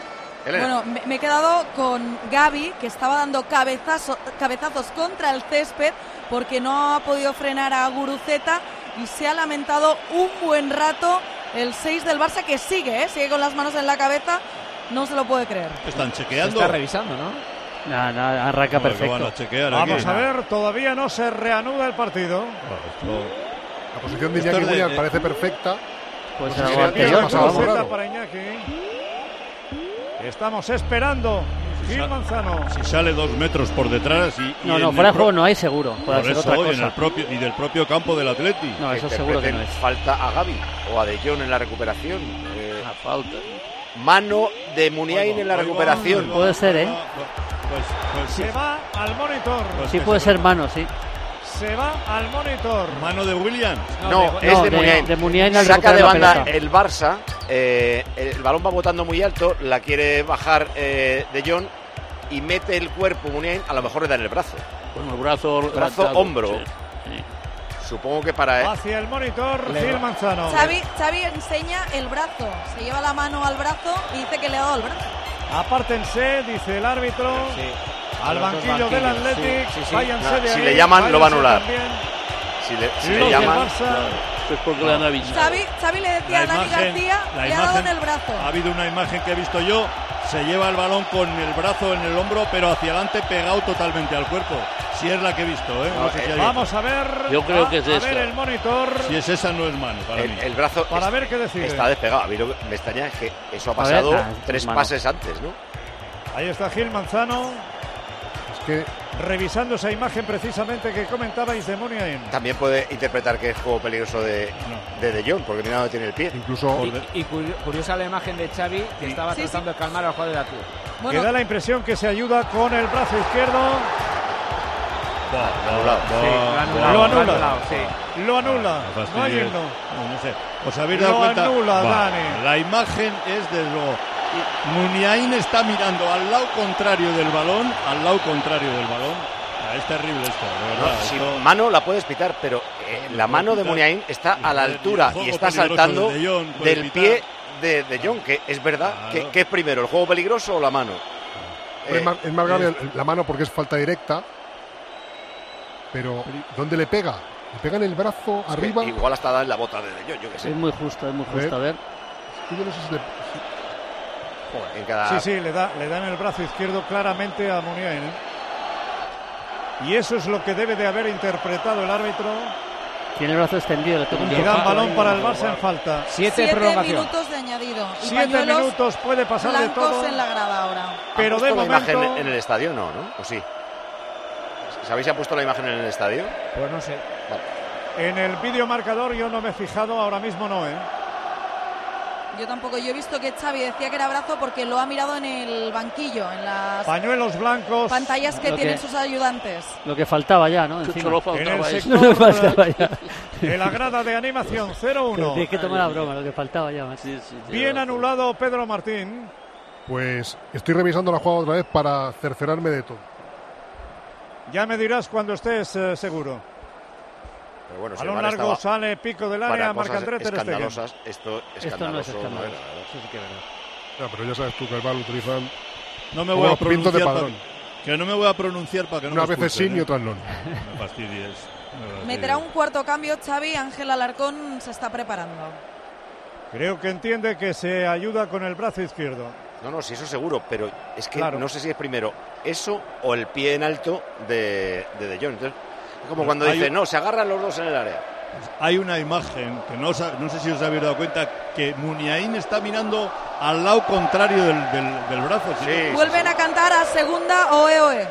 Elena. Bueno, me, me he quedado con Gaby, que estaba dando cabezazo- cabezazos contra el césped porque no ha podido frenar a Guruceta y se ha lamentado un buen rato el 6 del Barça que sigue, ¿eh? sigue con las manos en la cabeza no se lo puede creer. Están Se chequeando. está revisando, ¿no? Nada, arranca Bueno, perfecto. a Vamos aquí. a ver, todavía no se reanuda el partido. La posición de Iñaki Williams parece perfecta. Pues No sé si anterior, para Iñaki. Estamos esperando. Gil Manzano. Si sale dos metros por detrás y. y No, no, fuera de juego no hay seguro. Puede Por ser eso, otra y, en cosa. el propio, y del propio campo del Atleti. No, eso Que seguro que no interpreten es. Falta a Gaby o a De Jong en la recuperación. Eh, falta. mano de Muniain en la recuperación. Puede ser, ¿eh? Pues, pues Se va al monitor. Sí puede ser mano, sí. Se va al monitor. Mano de Williams. No, de- es no, de, de- Muniain. de Muniain al Saca de banda el Barça. eh, el balón va botando muy alto. La quiere bajar eh, De Jong y mete el cuerpo Muniain. A lo mejor le da en el brazo. Con el brazo. Brazo, levantado, hombro. sí, sí. Supongo que para. eh, Hacia el monitor, Le- Gil Manzano. Xavi, Xavi enseña el brazo, se lleva la mano al brazo y dice que le ha dado el brazo. Apártense, dice el árbitro. Al banquillo del Athletic. sí, sí, sí. Váyanse Ah, de si ahí, le llaman, lo va a anular. también. Si le, si le llaman. Es porque le han avisado. Xavi, Xavi le decía La a Dani García, la le ha dado en imagen- el brazo. Ha habido una imagen que he visto yo. Se lleva el balón con el brazo en el hombro, pero hacia adelante pegado totalmente al cuerpo. Si es la que he visto, ¿eh? No sé si hay Vamos a ver. Yo creo a- que es a ver el monitor. Si es esa, no es mano para El, mí. el brazo Para es- ver qué decide. está despegado. A mí lo que me extraña es que eso ha ver, pasado es tres mano. pases antes, ¿no? Ahí está Gil Manzano. Que Revisando esa imagen precisamente que comentabais de Muniain. También puede interpretar que es juego peligroso de de, de Jong, porque mira dónde tiene el pie. incluso Y, y curio- curiosa la imagen de Xavi, que estaba Sí, tratando de calmar al jugador de la. Bueno, Que da la impresión que se ayuda con el brazo izquierdo. Anulado. Sí, lo anula. anulado, sí. Lo anula. No No hay fastidies. himno. No, no sé. ¿Os habéis Lo dado cuenta? anula, Dani. La imagen es desde luego. Muniain está mirando al lado contrario del balón, al lado contrario del balón. Ah, Es terrible esto, de No, verdad. si esto- mano la puedes pitar, pero eh, la mano de Muniain está a la altura y está saltando de del pitar. pie de, de Jong, que es verdad. Claro. que ¿Qué es primero, el juego peligroso o la mano? es Eh, más, es más grave el- la mano porque es falta directa. Pero, ¿dónde le pega? ¿Le pega en el brazo que arriba? Igual hasta da en la bota de De Jong, yo qué sé. Es muy justo, es muy A ver. justo. A ver. Yo no sé si le- si- Joder, en cada- Sí, sí, le da, le dan el brazo izquierdo claramente a Muniain. ¿eh? Y eso es lo que debe de haber interpretado el árbitro. Tiene el brazo extendido, le Y dan balón para el Barça en falta. Siete, siete prolongación. minutos de añadido. Y Siete minutos puede pasar de blancos todo. en la grada ahora. ¿Han Pero de la momento. imagen en el estadio? No, ¿no? ¿O sí? ¿Sabéis si han puesto la imagen en el estadio? Pues no sé. En el vídeo marcador yo no me he fijado, ahora mismo no, ¿eh? Yo tampoco. Yo he visto que Xavi decía que era brazo porque lo ha mirado en el banquillo, en las Pañuelos blancos. pantallas que Lo tienen que- sus ayudantes. Lo que faltaba ya, ¿no? Encima. no En el faltaba sector [laughs] faltaba ya. de la grada de animación [laughs] 0-1. Tienes que tomar la broma, lo que faltaba ya. Sí, sí, Bien anulado Pedro Martín. Pues estoy revisando la jugada otra vez para cerciorarme de todo. Ya me dirás cuando estés eh, seguro. Pero bueno, Balón largo, estaba sale, pico del área, marca André Ter Stegen. escandalosas, esto escandaloso Esto no es no escandaloso. era, la verdad. Eso sí que es verdad. Ya, pero ya sabes tú que el VAR utilizan No me voy a de pronunciar para, padrón. que no me voy a pronunciar para que no Unas veces sí y ¿eh? otras no. No no me fastidies. Meterá un cuarto cambio Xavi. Ángel Alarcón se está preparando. Creo que entiende que se ayuda con el brazo izquierdo. No, no, sí, eso seguro, pero es que Claro. no sé si es primero eso o el pie en alto de De, de Jong. Entonces, es como cuando hay dice, un- no, se agarran los dos en el área. Hay una imagen que no, no sé si os habéis dado cuenta que Muniain está mirando al lado contrario del, del- del brazo. Sí. Vuelven a cantar a segunda Oe Oe.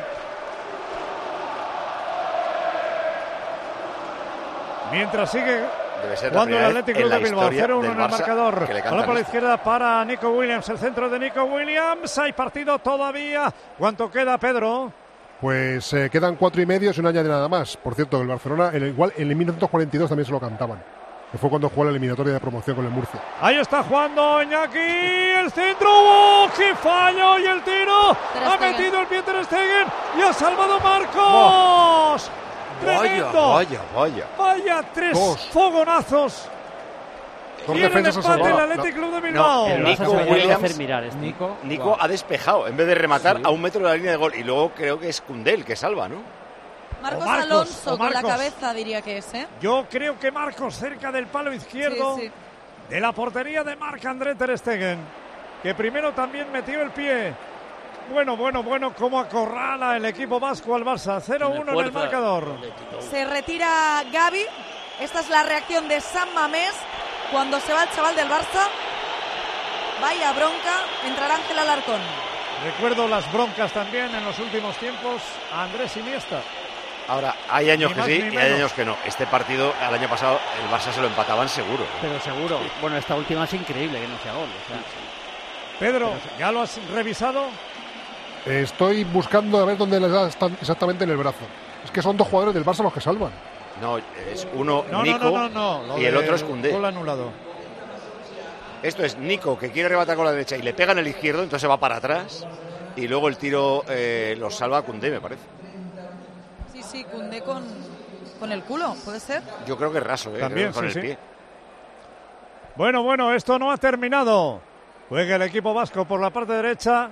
Mientras sigue Debe ser la Cuando el Atlético Club de Bilbao historia 0-1 del en el Barça marcador. Balón por la izquierda para Nico Williams, el centro de Nico Williams. Hay partido todavía. ¿Cuánto queda, Pedro? Pues eh, quedan cuatro y medio si no añade nada más. Por cierto, el Barcelona, el, igual en el 1942 también se lo cantaban. Que fue cuando jugó la eliminatoria de promoción con el Murcia. Ahí está jugando Iñaki, el centro, ¡oh, qué fallo! Y el tiro, ha metido el pie Ter Stegen y ha salvado Marcos. Vaya, Tremendo. vaya, vaya. Vaya, tres Dos. fogonazos. El defensas ha empate el. Athletic Club de Bilbao. No, El Nico Williams- hacer mirar este. Nico, Nico ha despejado en vez de rematar Sí. a un metro de la línea de gol. Y luego creo que es Cundel que salva, ¿no? Marcos, Marcos, Alonso o con la Marcos. cabeza diría que es, ¿eh? Yo creo que Marcos cerca del palo izquierdo Sí, sí. de la portería de Marc André Ter Stegen. que primero también metió el pie. Bueno, bueno, bueno, cómo acorrala el equipo vasco al Barça. 0-1 en el marcador. Se retira Gaby. Esta es la reacción de San Mamés cuando se va el chaval del Barça. Vaya bronca, entrará Ángel Alarcón. Recuerdo las broncas también en los últimos tiempos a Andrés Iniesta. Ahora, hay años Ni que más sí y hay años que no. Este partido, el año pasado, el Barça se lo empataban seguro. Pero seguro. Bueno, esta última es increíble que no sea gol. o sea. Pedro, ¿ya lo has revisado? Estoy buscando a ver dónde les da exactamente en el brazo. Es que son dos jugadores del Barça los que salvan. No, es uno No, Nico no, no, no. Lo y el otro es Koundé. Gol anulado. Esto es Nico que quiere rematar con la derecha y le pega en el izquierdo, entonces se va para atrás. Y luego el tiro eh, lo salva Koundé, me parece. Sí, sí, Cundé con, con el culo, ¿puede ser? Yo creo que es raso, ¿eh? También, con sí, el sí. pie. Bueno, bueno, esto no ha terminado. Juega el equipo vasco por la parte derecha.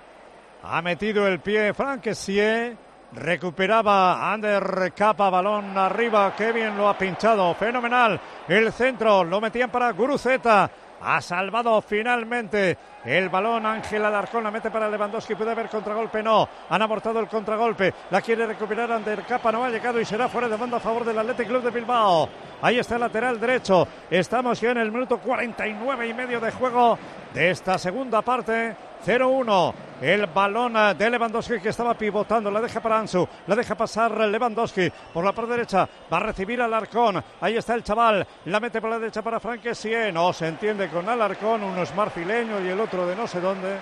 Ha metido el pie Franquesie. Recuperaba Ander Capa, balón arriba. Qué bien lo ha pinchado. Fenomenal. El centro lo metían para Guruceta. Ha salvado finalmente el balón. Ángel Alarcón la mete para Lewandowski. Puede haber contragolpe. No. Han abortado el contragolpe. La quiere recuperar Ander Capa. No ha llegado y será fuera de banda a favor del Athletic Club de Bilbao. Ahí está el lateral derecho. Estamos ya en el minuto 49 y medio de juego de esta segunda parte. 0-1. El balón de Lewandowski que estaba pivotando. La deja para Ansu. La deja pasar Lewandowski por la parte derecha. Va a recibir al Alarcón. Ahí está el chaval. La mete por la derecha para Franquesien. No se entiende con Alarcón. Uno es marfileño y el otro de no sé dónde.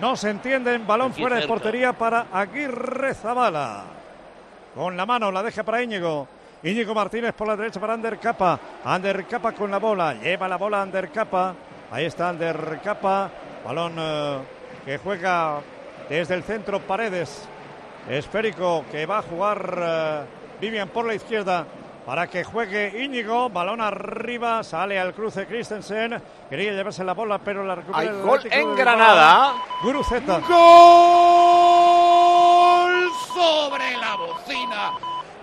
No se entienden. Balón Aquí fuera de portería para Aguirre Zabala. Con la mano la deja para Íñigo. Íñigo Martínez por la derecha para Ander Capa. Ander Capa con la bola. Lleva la bola Ander Capa. Ahí está Ander Capa. Balón eh, que juega desde el centro Paredes. Esférico que va a jugar eh, Vivian por la izquierda para que juegue Íñigo. Balón arriba. Sale al cruce Christensen. Quería llevarse la bola, pero la recupera. Hay el gol en. Granada. Guruceta. Gol sobre la bocina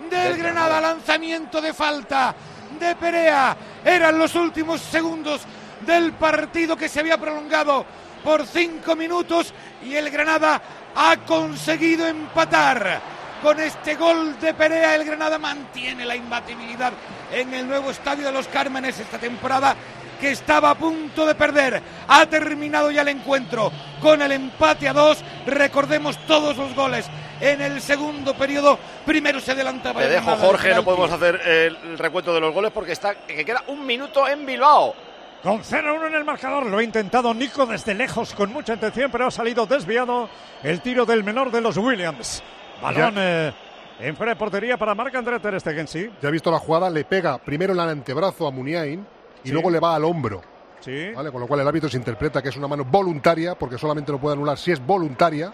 del Granada. Lanzamiento de falta de Perea. Eran los últimos segundos del partido que se había prolongado por cinco minutos y el Granada ha conseguido empatar. Con este gol de Perea, el Granada mantiene la imbatibilidad en el nuevo estadio de los Cármenes esta temporada que estaba a punto de perder. Ha terminado ya el encuentro con el empate a dos. Recordemos todos los goles en el segundo periodo. Primero se adelantaba Te dejo, Jorge, no podemos hacer el recuento de los goles porque está que queda un minuto en Bilbao. Con 0-1 en el marcador, lo ha intentado Nico desde lejos con mucha intención, pero ha salido desviado el tiro del menor de los Williams. Balón eh, en fuera de portería para Marc André Ter Stegen, sí. Ya he visto la jugada, le pega primero en el antebrazo a Muniain y Sí. luego le va al hombro. Sí. ¿vale? Con lo cual el árbitro se interpreta que es una mano voluntaria, porque solamente lo puede anular si es voluntaria.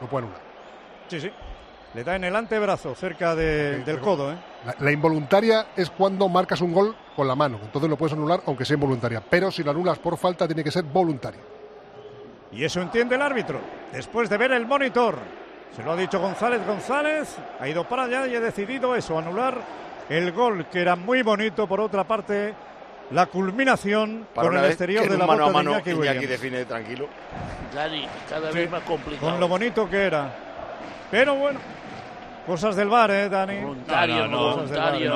No puede anular. Sí, sí. Le da en el antebrazo, cerca de- del codo, ¿eh? La, la involuntaria es cuando marcas un gol con la mano. Entonces lo puedes anular aunque sea involuntaria. Pero si lo anulas por falta, tiene que ser voluntaria. Y eso entiende el árbitro. Después de ver el monitor, se lo ha dicho González González, ha ido para allá y ha decidido eso, anular el gol, que era muy bonito. Por otra parte, la culminación Para con el exterior de la mano a bota de mano Iñaki Iñaki Williams. define tranquilo. Dani, cada Sí, vez más complicado. Con lo bonito que era. Pero bueno, cosas del bar, ¿eh, Dani? Voluntario, No, no, no, Cosas del bar, voluntario,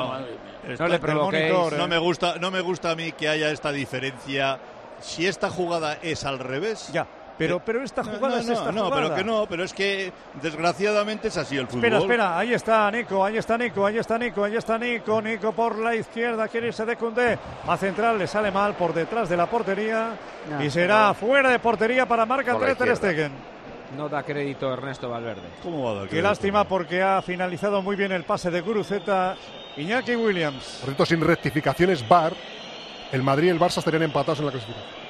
¿no? No le provoquéis. No ¿eh? me gusta, no me gusta a mí que haya esta diferencia. Si esta jugada es al revés. Ya, pero, pero esta No, jugada no, es no, esta no, jugada. pero que no, pero es que desgraciadamente es así el fútbol. Espera, espera, ahí está Nico, ahí está Nico, ahí está Nico, ahí está Nico, Nico por la izquierda, quiere irse de Cundé, a central le sale mal por detrás de la portería No, y será no. fuera de portería para Marc Por la André Ter izquierda. Stegen. No da crédito Ernesto Valverde. ¿Cómo va a dar Qué lástima porque ha finalizado muy bien el pase de Guruceta Iñaki Williams. Por cierto, sin rectificaciones VAR, el Madrid y el Barça estarían empatados en la clasificación.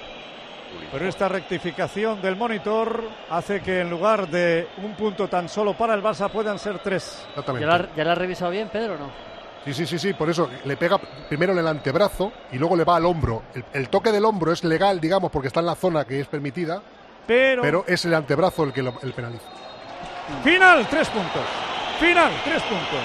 Pero esta rectificación del monitor hace que en lugar de un punto tan solo para el Barça puedan ser tres. Exactamente. ¿Ya la, ya la has revisado bien, Pedro, o no? Sí, sí, sí, sí, por eso le pega primero en el antebrazo y luego le va al hombro. El, el toque del hombro es legal, digamos, porque está en la zona que es permitida, Pero, pero es el antebrazo el que lo, el penaliza. final, tres puntos. Final, tres puntos.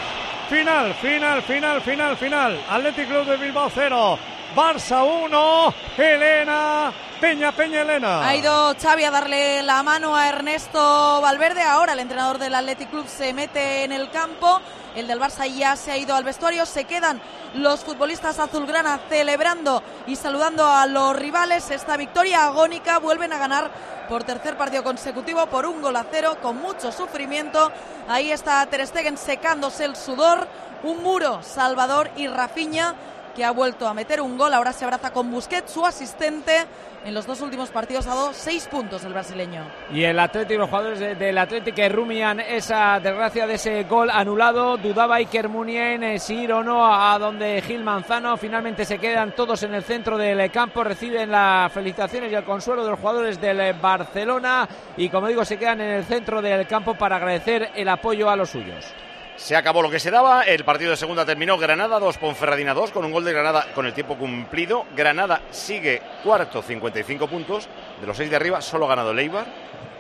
Final, final, final, final, final. Athletic Club de Bilbao 0. Barça 1, Elena, Peña, Peña, Elena. Ha ido Xavi a darle la mano a Ernesto Valverde. Ahora el entrenador del Athletic Club se mete en el campo. El del Barça ya se ha ido al vestuario. Se quedan los futbolistas azulgrana celebrando y saludando a los rivales. Esta victoria agónica vuelven a ganar por tercer partido consecutivo por un gol a cero con mucho sufrimiento. Ahí está Ter Stegen secándose el sudor. Un muro, Salvador y Rafinha que ha vuelto a meter un gol. Ahora se abraza con Busquets, su asistente. En los dos últimos partidos ha dado seis puntos el brasileño. Y el Atlético, los jugadores de- del Atlético que rumian esa desgracia de ese gol anulado. Dudaba Iker Munien eh, si ir o no a donde Gil Manzano. Finalmente se quedan todos en el centro del campo. Reciben las felicitaciones y el consuelo de los jugadores del eh, Barcelona. Y como digo, se quedan en el centro del campo para agradecer el apoyo a los suyos. Se acabó lo que se daba, el partido de segunda terminó Granada 2, Ponferradina 2, con un gol de Granada con el tiempo cumplido. Granada sigue cuarto, 55 puntos. De los seis de arriba, solo ha ganado el Eibar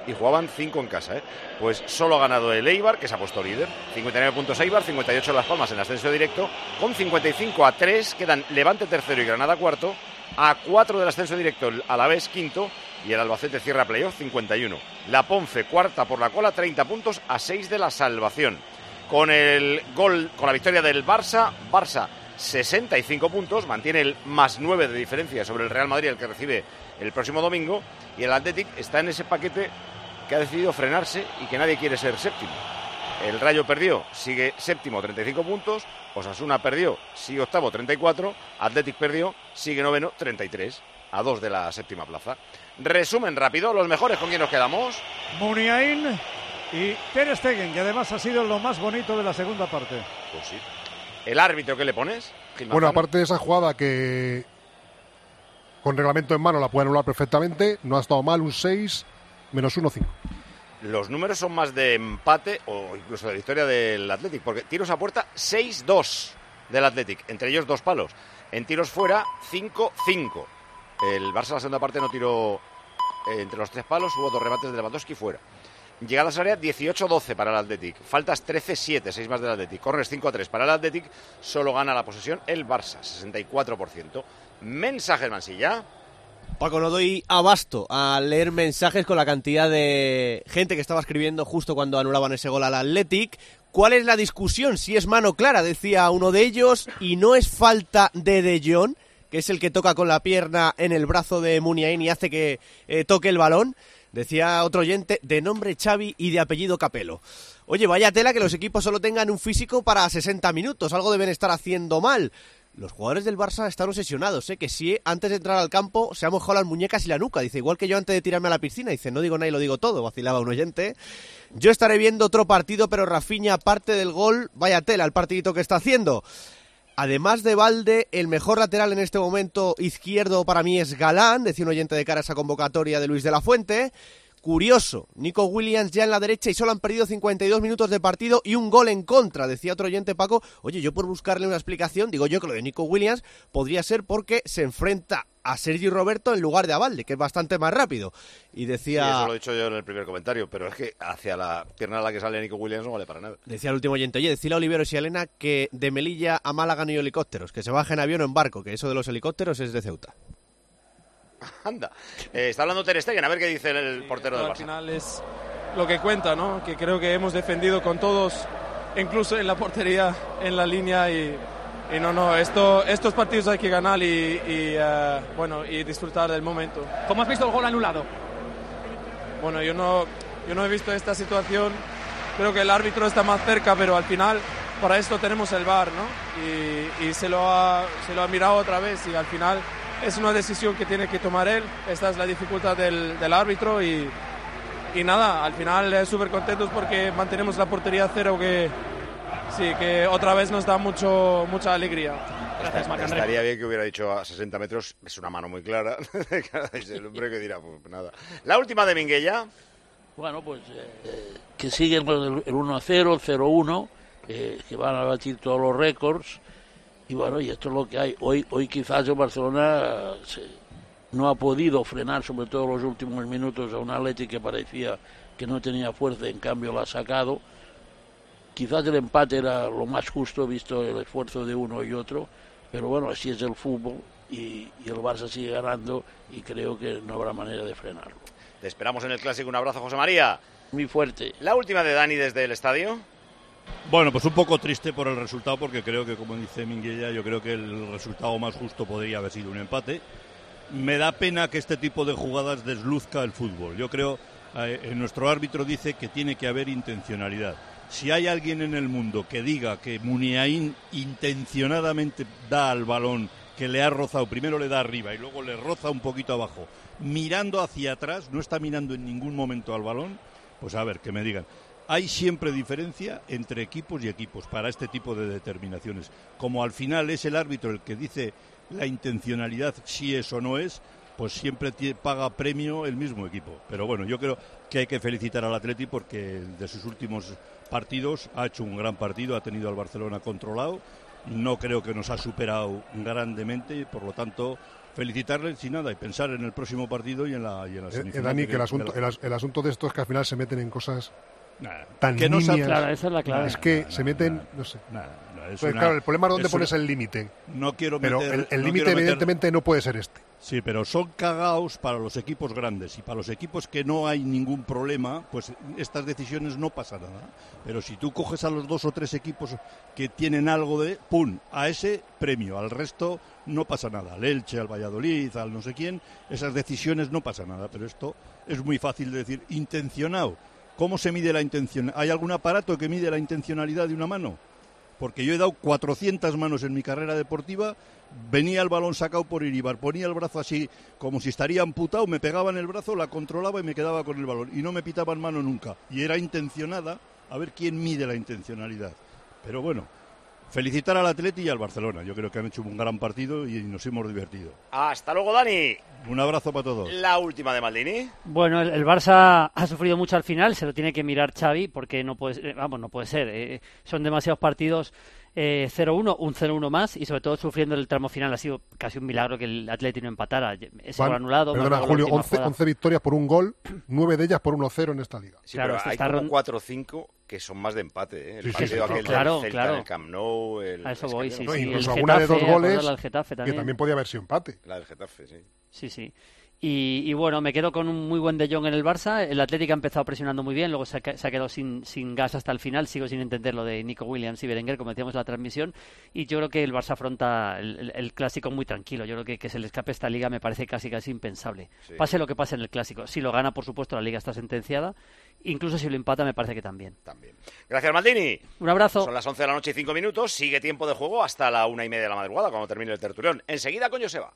y jugaban 5 en casa. ¿eh? Pues solo ha ganado el Eibar, que se ha puesto líder. 59 puntos Eibar, 58 Las Palmas en ascenso directo. Con 55 a 3 quedan Levante tercero y Granada cuarto. A 4 del ascenso directo el Alavés quinto y el Albacete cierra playoff 51. La Ponce cuarta por la cola, 30 puntos a 6 de la salvación con el gol, con la victoria del Barça. Barça 65 puntos, mantiene el más 9 de diferencia sobre el Real Madrid, el que recibe el próximo domingo. Y el Athletic está en ese paquete que ha decidido frenarse y que nadie quiere ser séptimo. El Rayo perdió, sigue séptimo, 35 puntos. Osasuna perdió, sigue octavo, 34. Athletic perdió, sigue noveno, 33. A dos de la séptima plaza. Resumen rápido, los mejores con quién nos quedamos. Muniain y Ter Stegen, que además ha sido lo más bonito de la segunda parte. Pues sí. ¿El árbitro qué le pones? Gil Bueno, Manzano? aparte de esa jugada que con reglamento en mano la puede anular perfectamente, no ha estado mal, un 6 menos 1, 5. Los números son más de empate o incluso de victoria del Athletic, porque tiros a puerta 6-2 del Athletic, entre ellos dos palos. En tiros fuera 5-5. El Barça la segunda parte no tiró eh, entre los tres palos, hubo dos remates de Lewandowski fuera. Llegadas a área 18-12 para el Athletic, faltas 13-7, 6 más del Athletic, corners 5-3 para el Athletic, solo gana la posesión el Barça, 64%. Mensajes Mansilla. Paco, no doy abasto a leer mensajes con la cantidad de gente que estaba escribiendo justo cuando anulaban ese gol al Athletic. ¿Cuál es la discusión? Si es mano clara, decía uno de ellos, y no es falta de De Jong, que es el que toca con la pierna en el brazo de Muniain y hace que eh, toque el balón. Decía otro oyente, de nombre Xavi y de apellido Capelo. Oye, vaya tela que los equipos solo tengan un físico para 60 minutos, algo deben estar haciendo mal. Los jugadores del Barça están obsesionados, ¿eh? que si antes de entrar al campo se ha mojado las muñecas y la nuca. Dice, igual que yo antes de tirarme a la piscina. Dice, no digo nada y lo digo todo, vacilaba un oyente. Yo estaré viendo otro partido, pero Rafinha, aparte del gol, vaya tela el partidito que está haciendo. Además de Valde, el mejor lateral en este momento izquierdo para mí es Galán, decía un oyente de cara a esa convocatoria de Luis de la Fuente. Curioso, Nico Williams ya en la derecha y solo han perdido 52 minutos de partido y un gol en contra, decía otro oyente Paco. Oye, yo por buscarle una explicación, digo yo que lo de Nico Williams podría ser porque se enfrenta a Sergi Roberto en lugar de a Valde, que es bastante más rápido. Y Sí, decía... eso lo he dicho yo en el primer comentario, pero es que hacia la pierna a la que sale Nico Williams no vale para nada. Decía el último oyente, oye, decirle a Oliveros y a Elena que de Melilla a Málaga no hay helicópteros, que se bajen en avión o en barco, que eso de los helicópteros es de Ceuta. [laughs] Anda. Eh, está hablando Ter Stegen, a ver qué dice el portero del al Barça. final es lo que cuenta, ¿no? Que creo que hemos defendido con todos, incluso en la portería, en la línea y, y no, no, esto, estos partidos hay que ganar y, y, eh, bueno, y disfrutar del momento. ¿Cómo has visto el gol anulado? Bueno, yo no, yo no he visto esta situación, creo que el árbitro está más cerca, pero al final para esto tenemos el VAR, ¿no? Y, y se, lo ha, se lo ha mirado otra vez y al final es una decisión que tiene que tomar él, esta es la dificultad del, del árbitro y, y nada, al final eh, súper contentos porque mantenemos la portería cero que sí, que otra vez nos da mucho, mucha alegría. Gracias, Marc. Estaría bien que hubiera dicho a 60 metros, es una mano muy clara. [laughs] el hombre que dirá, pues nada. La última de Minguella. Bueno, pues eh, que siguen el, el 1 0, el 0 1, eh, que van a batir todos los récords. Y bueno, y esto es lo que hay. Hoy, hoy quizás el Barcelona se- no ha podido frenar, sobre todo en los últimos minutos, a un Atleti que parecía que no tenía fuerza, en cambio lo ha sacado. Quizás el empate era lo más justo, visto el esfuerzo de uno y otro, pero bueno, así es el fútbol. y, y el Barça sigue ganando y creo que no habrá manera de frenarlo. Te esperamos en el clásico. Un abrazo, José María. Muy fuerte. La última de Dani desde el estadio. Bueno, pues un poco triste por el resultado porque creo que, como dice Minguella, yo creo que el resultado más justo podría haber sido un empate. Me da pena que este tipo de jugadas desluzca el fútbol. Yo creo, eh, nuestro árbitro dice que tiene que haber intencionalidad. Si hay alguien en el mundo que diga que Muniain intencionadamente da al balón que le ha rozado, primero le da arriba y luego le roza un poquito abajo, mirando hacia atrás, no está mirando en ningún momento al balón, pues a ver, que me digan. Hay siempre diferencia entre equipos y equipos para este tipo de determinaciones. Como al final es el árbitro el que dice la intencionalidad, si es o no es, pues siempre paga premio el mismo equipo. Pero bueno, yo creo que hay que felicitar al Atleti porque de sus últimos partidos ha hecho un gran partido, ha tenido al Barcelona controlado. No creo que nos ha superado grandemente y por lo tanto felicitarle sin nada y pensar en el próximo partido y en la, y en la Eh, eh. Dani, que el de asunto, la- el, as- el asunto de esto es que al final se meten en cosas Nada, tan que no esa es la clave. Es que Nada, se meten, no sé. nada, es Entonces, una- claro, el problema es dónde es pones el límite. No quiero Pero meter- el- el límite, meter- evidentemente, no puede ser este. Sí, pero son cagaos para los equipos grandes y para los equipos que no hay ningún problema, pues estas decisiones no pasa nada. Pero si tú coges a los dos o tres equipos que tienen algo de, ¡pum!, a ese premio, al resto no pasa nada. Al Elche, al Valladolid, al no sé quién, esas decisiones no pasa nada. Pero esto es muy fácil de decir, intencionado. ¿Cómo se mide la intención? ¿Hay algún aparato que mide la intencionalidad de una mano? Porque yo he dado 400 manos en mi carrera deportiva, venía el balón sacado por Iribar, ponía el brazo así como si estaría amputado, me pegaba en el brazo, la controlaba y me quedaba con el balón. Y no me pitaban mano nunca. Y era intencionada, a ver quién mide la intencionalidad. Pero bueno, felicitar al Atleti y al Barcelona. Yo creo que han hecho un gran partido y nos hemos divertido. Hasta luego, Dani. Un abrazo para todos. La última de Maldini. Bueno, el, el Barça ha sufrido mucho al final, se lo tiene que mirar Xavi porque no puede, eh, vamos, no puede ser. eh, son demasiados partidos eh, 0-1, un 0-1 más y sobre todo sufriendo el tramo final. Ha sido casi un milagro que el Atleti no empatara. Gol anulado. perdona, la Julio, última 11, jugada. 11 victorias por un gol, [clears throat] 9 de ellas por 1-0 en esta liga. Sí, Claro, pero se hay está como ron- 4 o 5 que son más de empate. ¿eh? El Sí, partido sí, aquel claro, del Celta claro. el Camp Nou. El, A eso es que voy, sí, no incluso el alguna de dos Getafe, goles acordarla del Getafe que también. también podía haber sido empate. La del Getafe, sí. Sí, sí. Y, y bueno, me quedo con un muy buen De Jong en el Barça. El Atlético ha empezado presionando muy bien, luego se ha, se ha quedado sin, sin gas hasta el final. Sigo sin entender lo de Nico Williams y Berenguer, como decíamos en la transmisión. Y yo creo que el Barça afronta el, el- el clásico muy tranquilo. Yo creo que que se le escape esta liga me parece casi casi impensable. Sí. Pase lo que pase en el clásico. Si lo gana, por supuesto, la liga está sentenciada. Incluso si lo empata, me parece que también. También. Gracias, Maldini. Un abrazo. Son las 11 de la noche y 5 minutos. Sigue tiempo de juego hasta la una y media de la madrugada, cuando termine el tertulión. Enseguida con Joseba.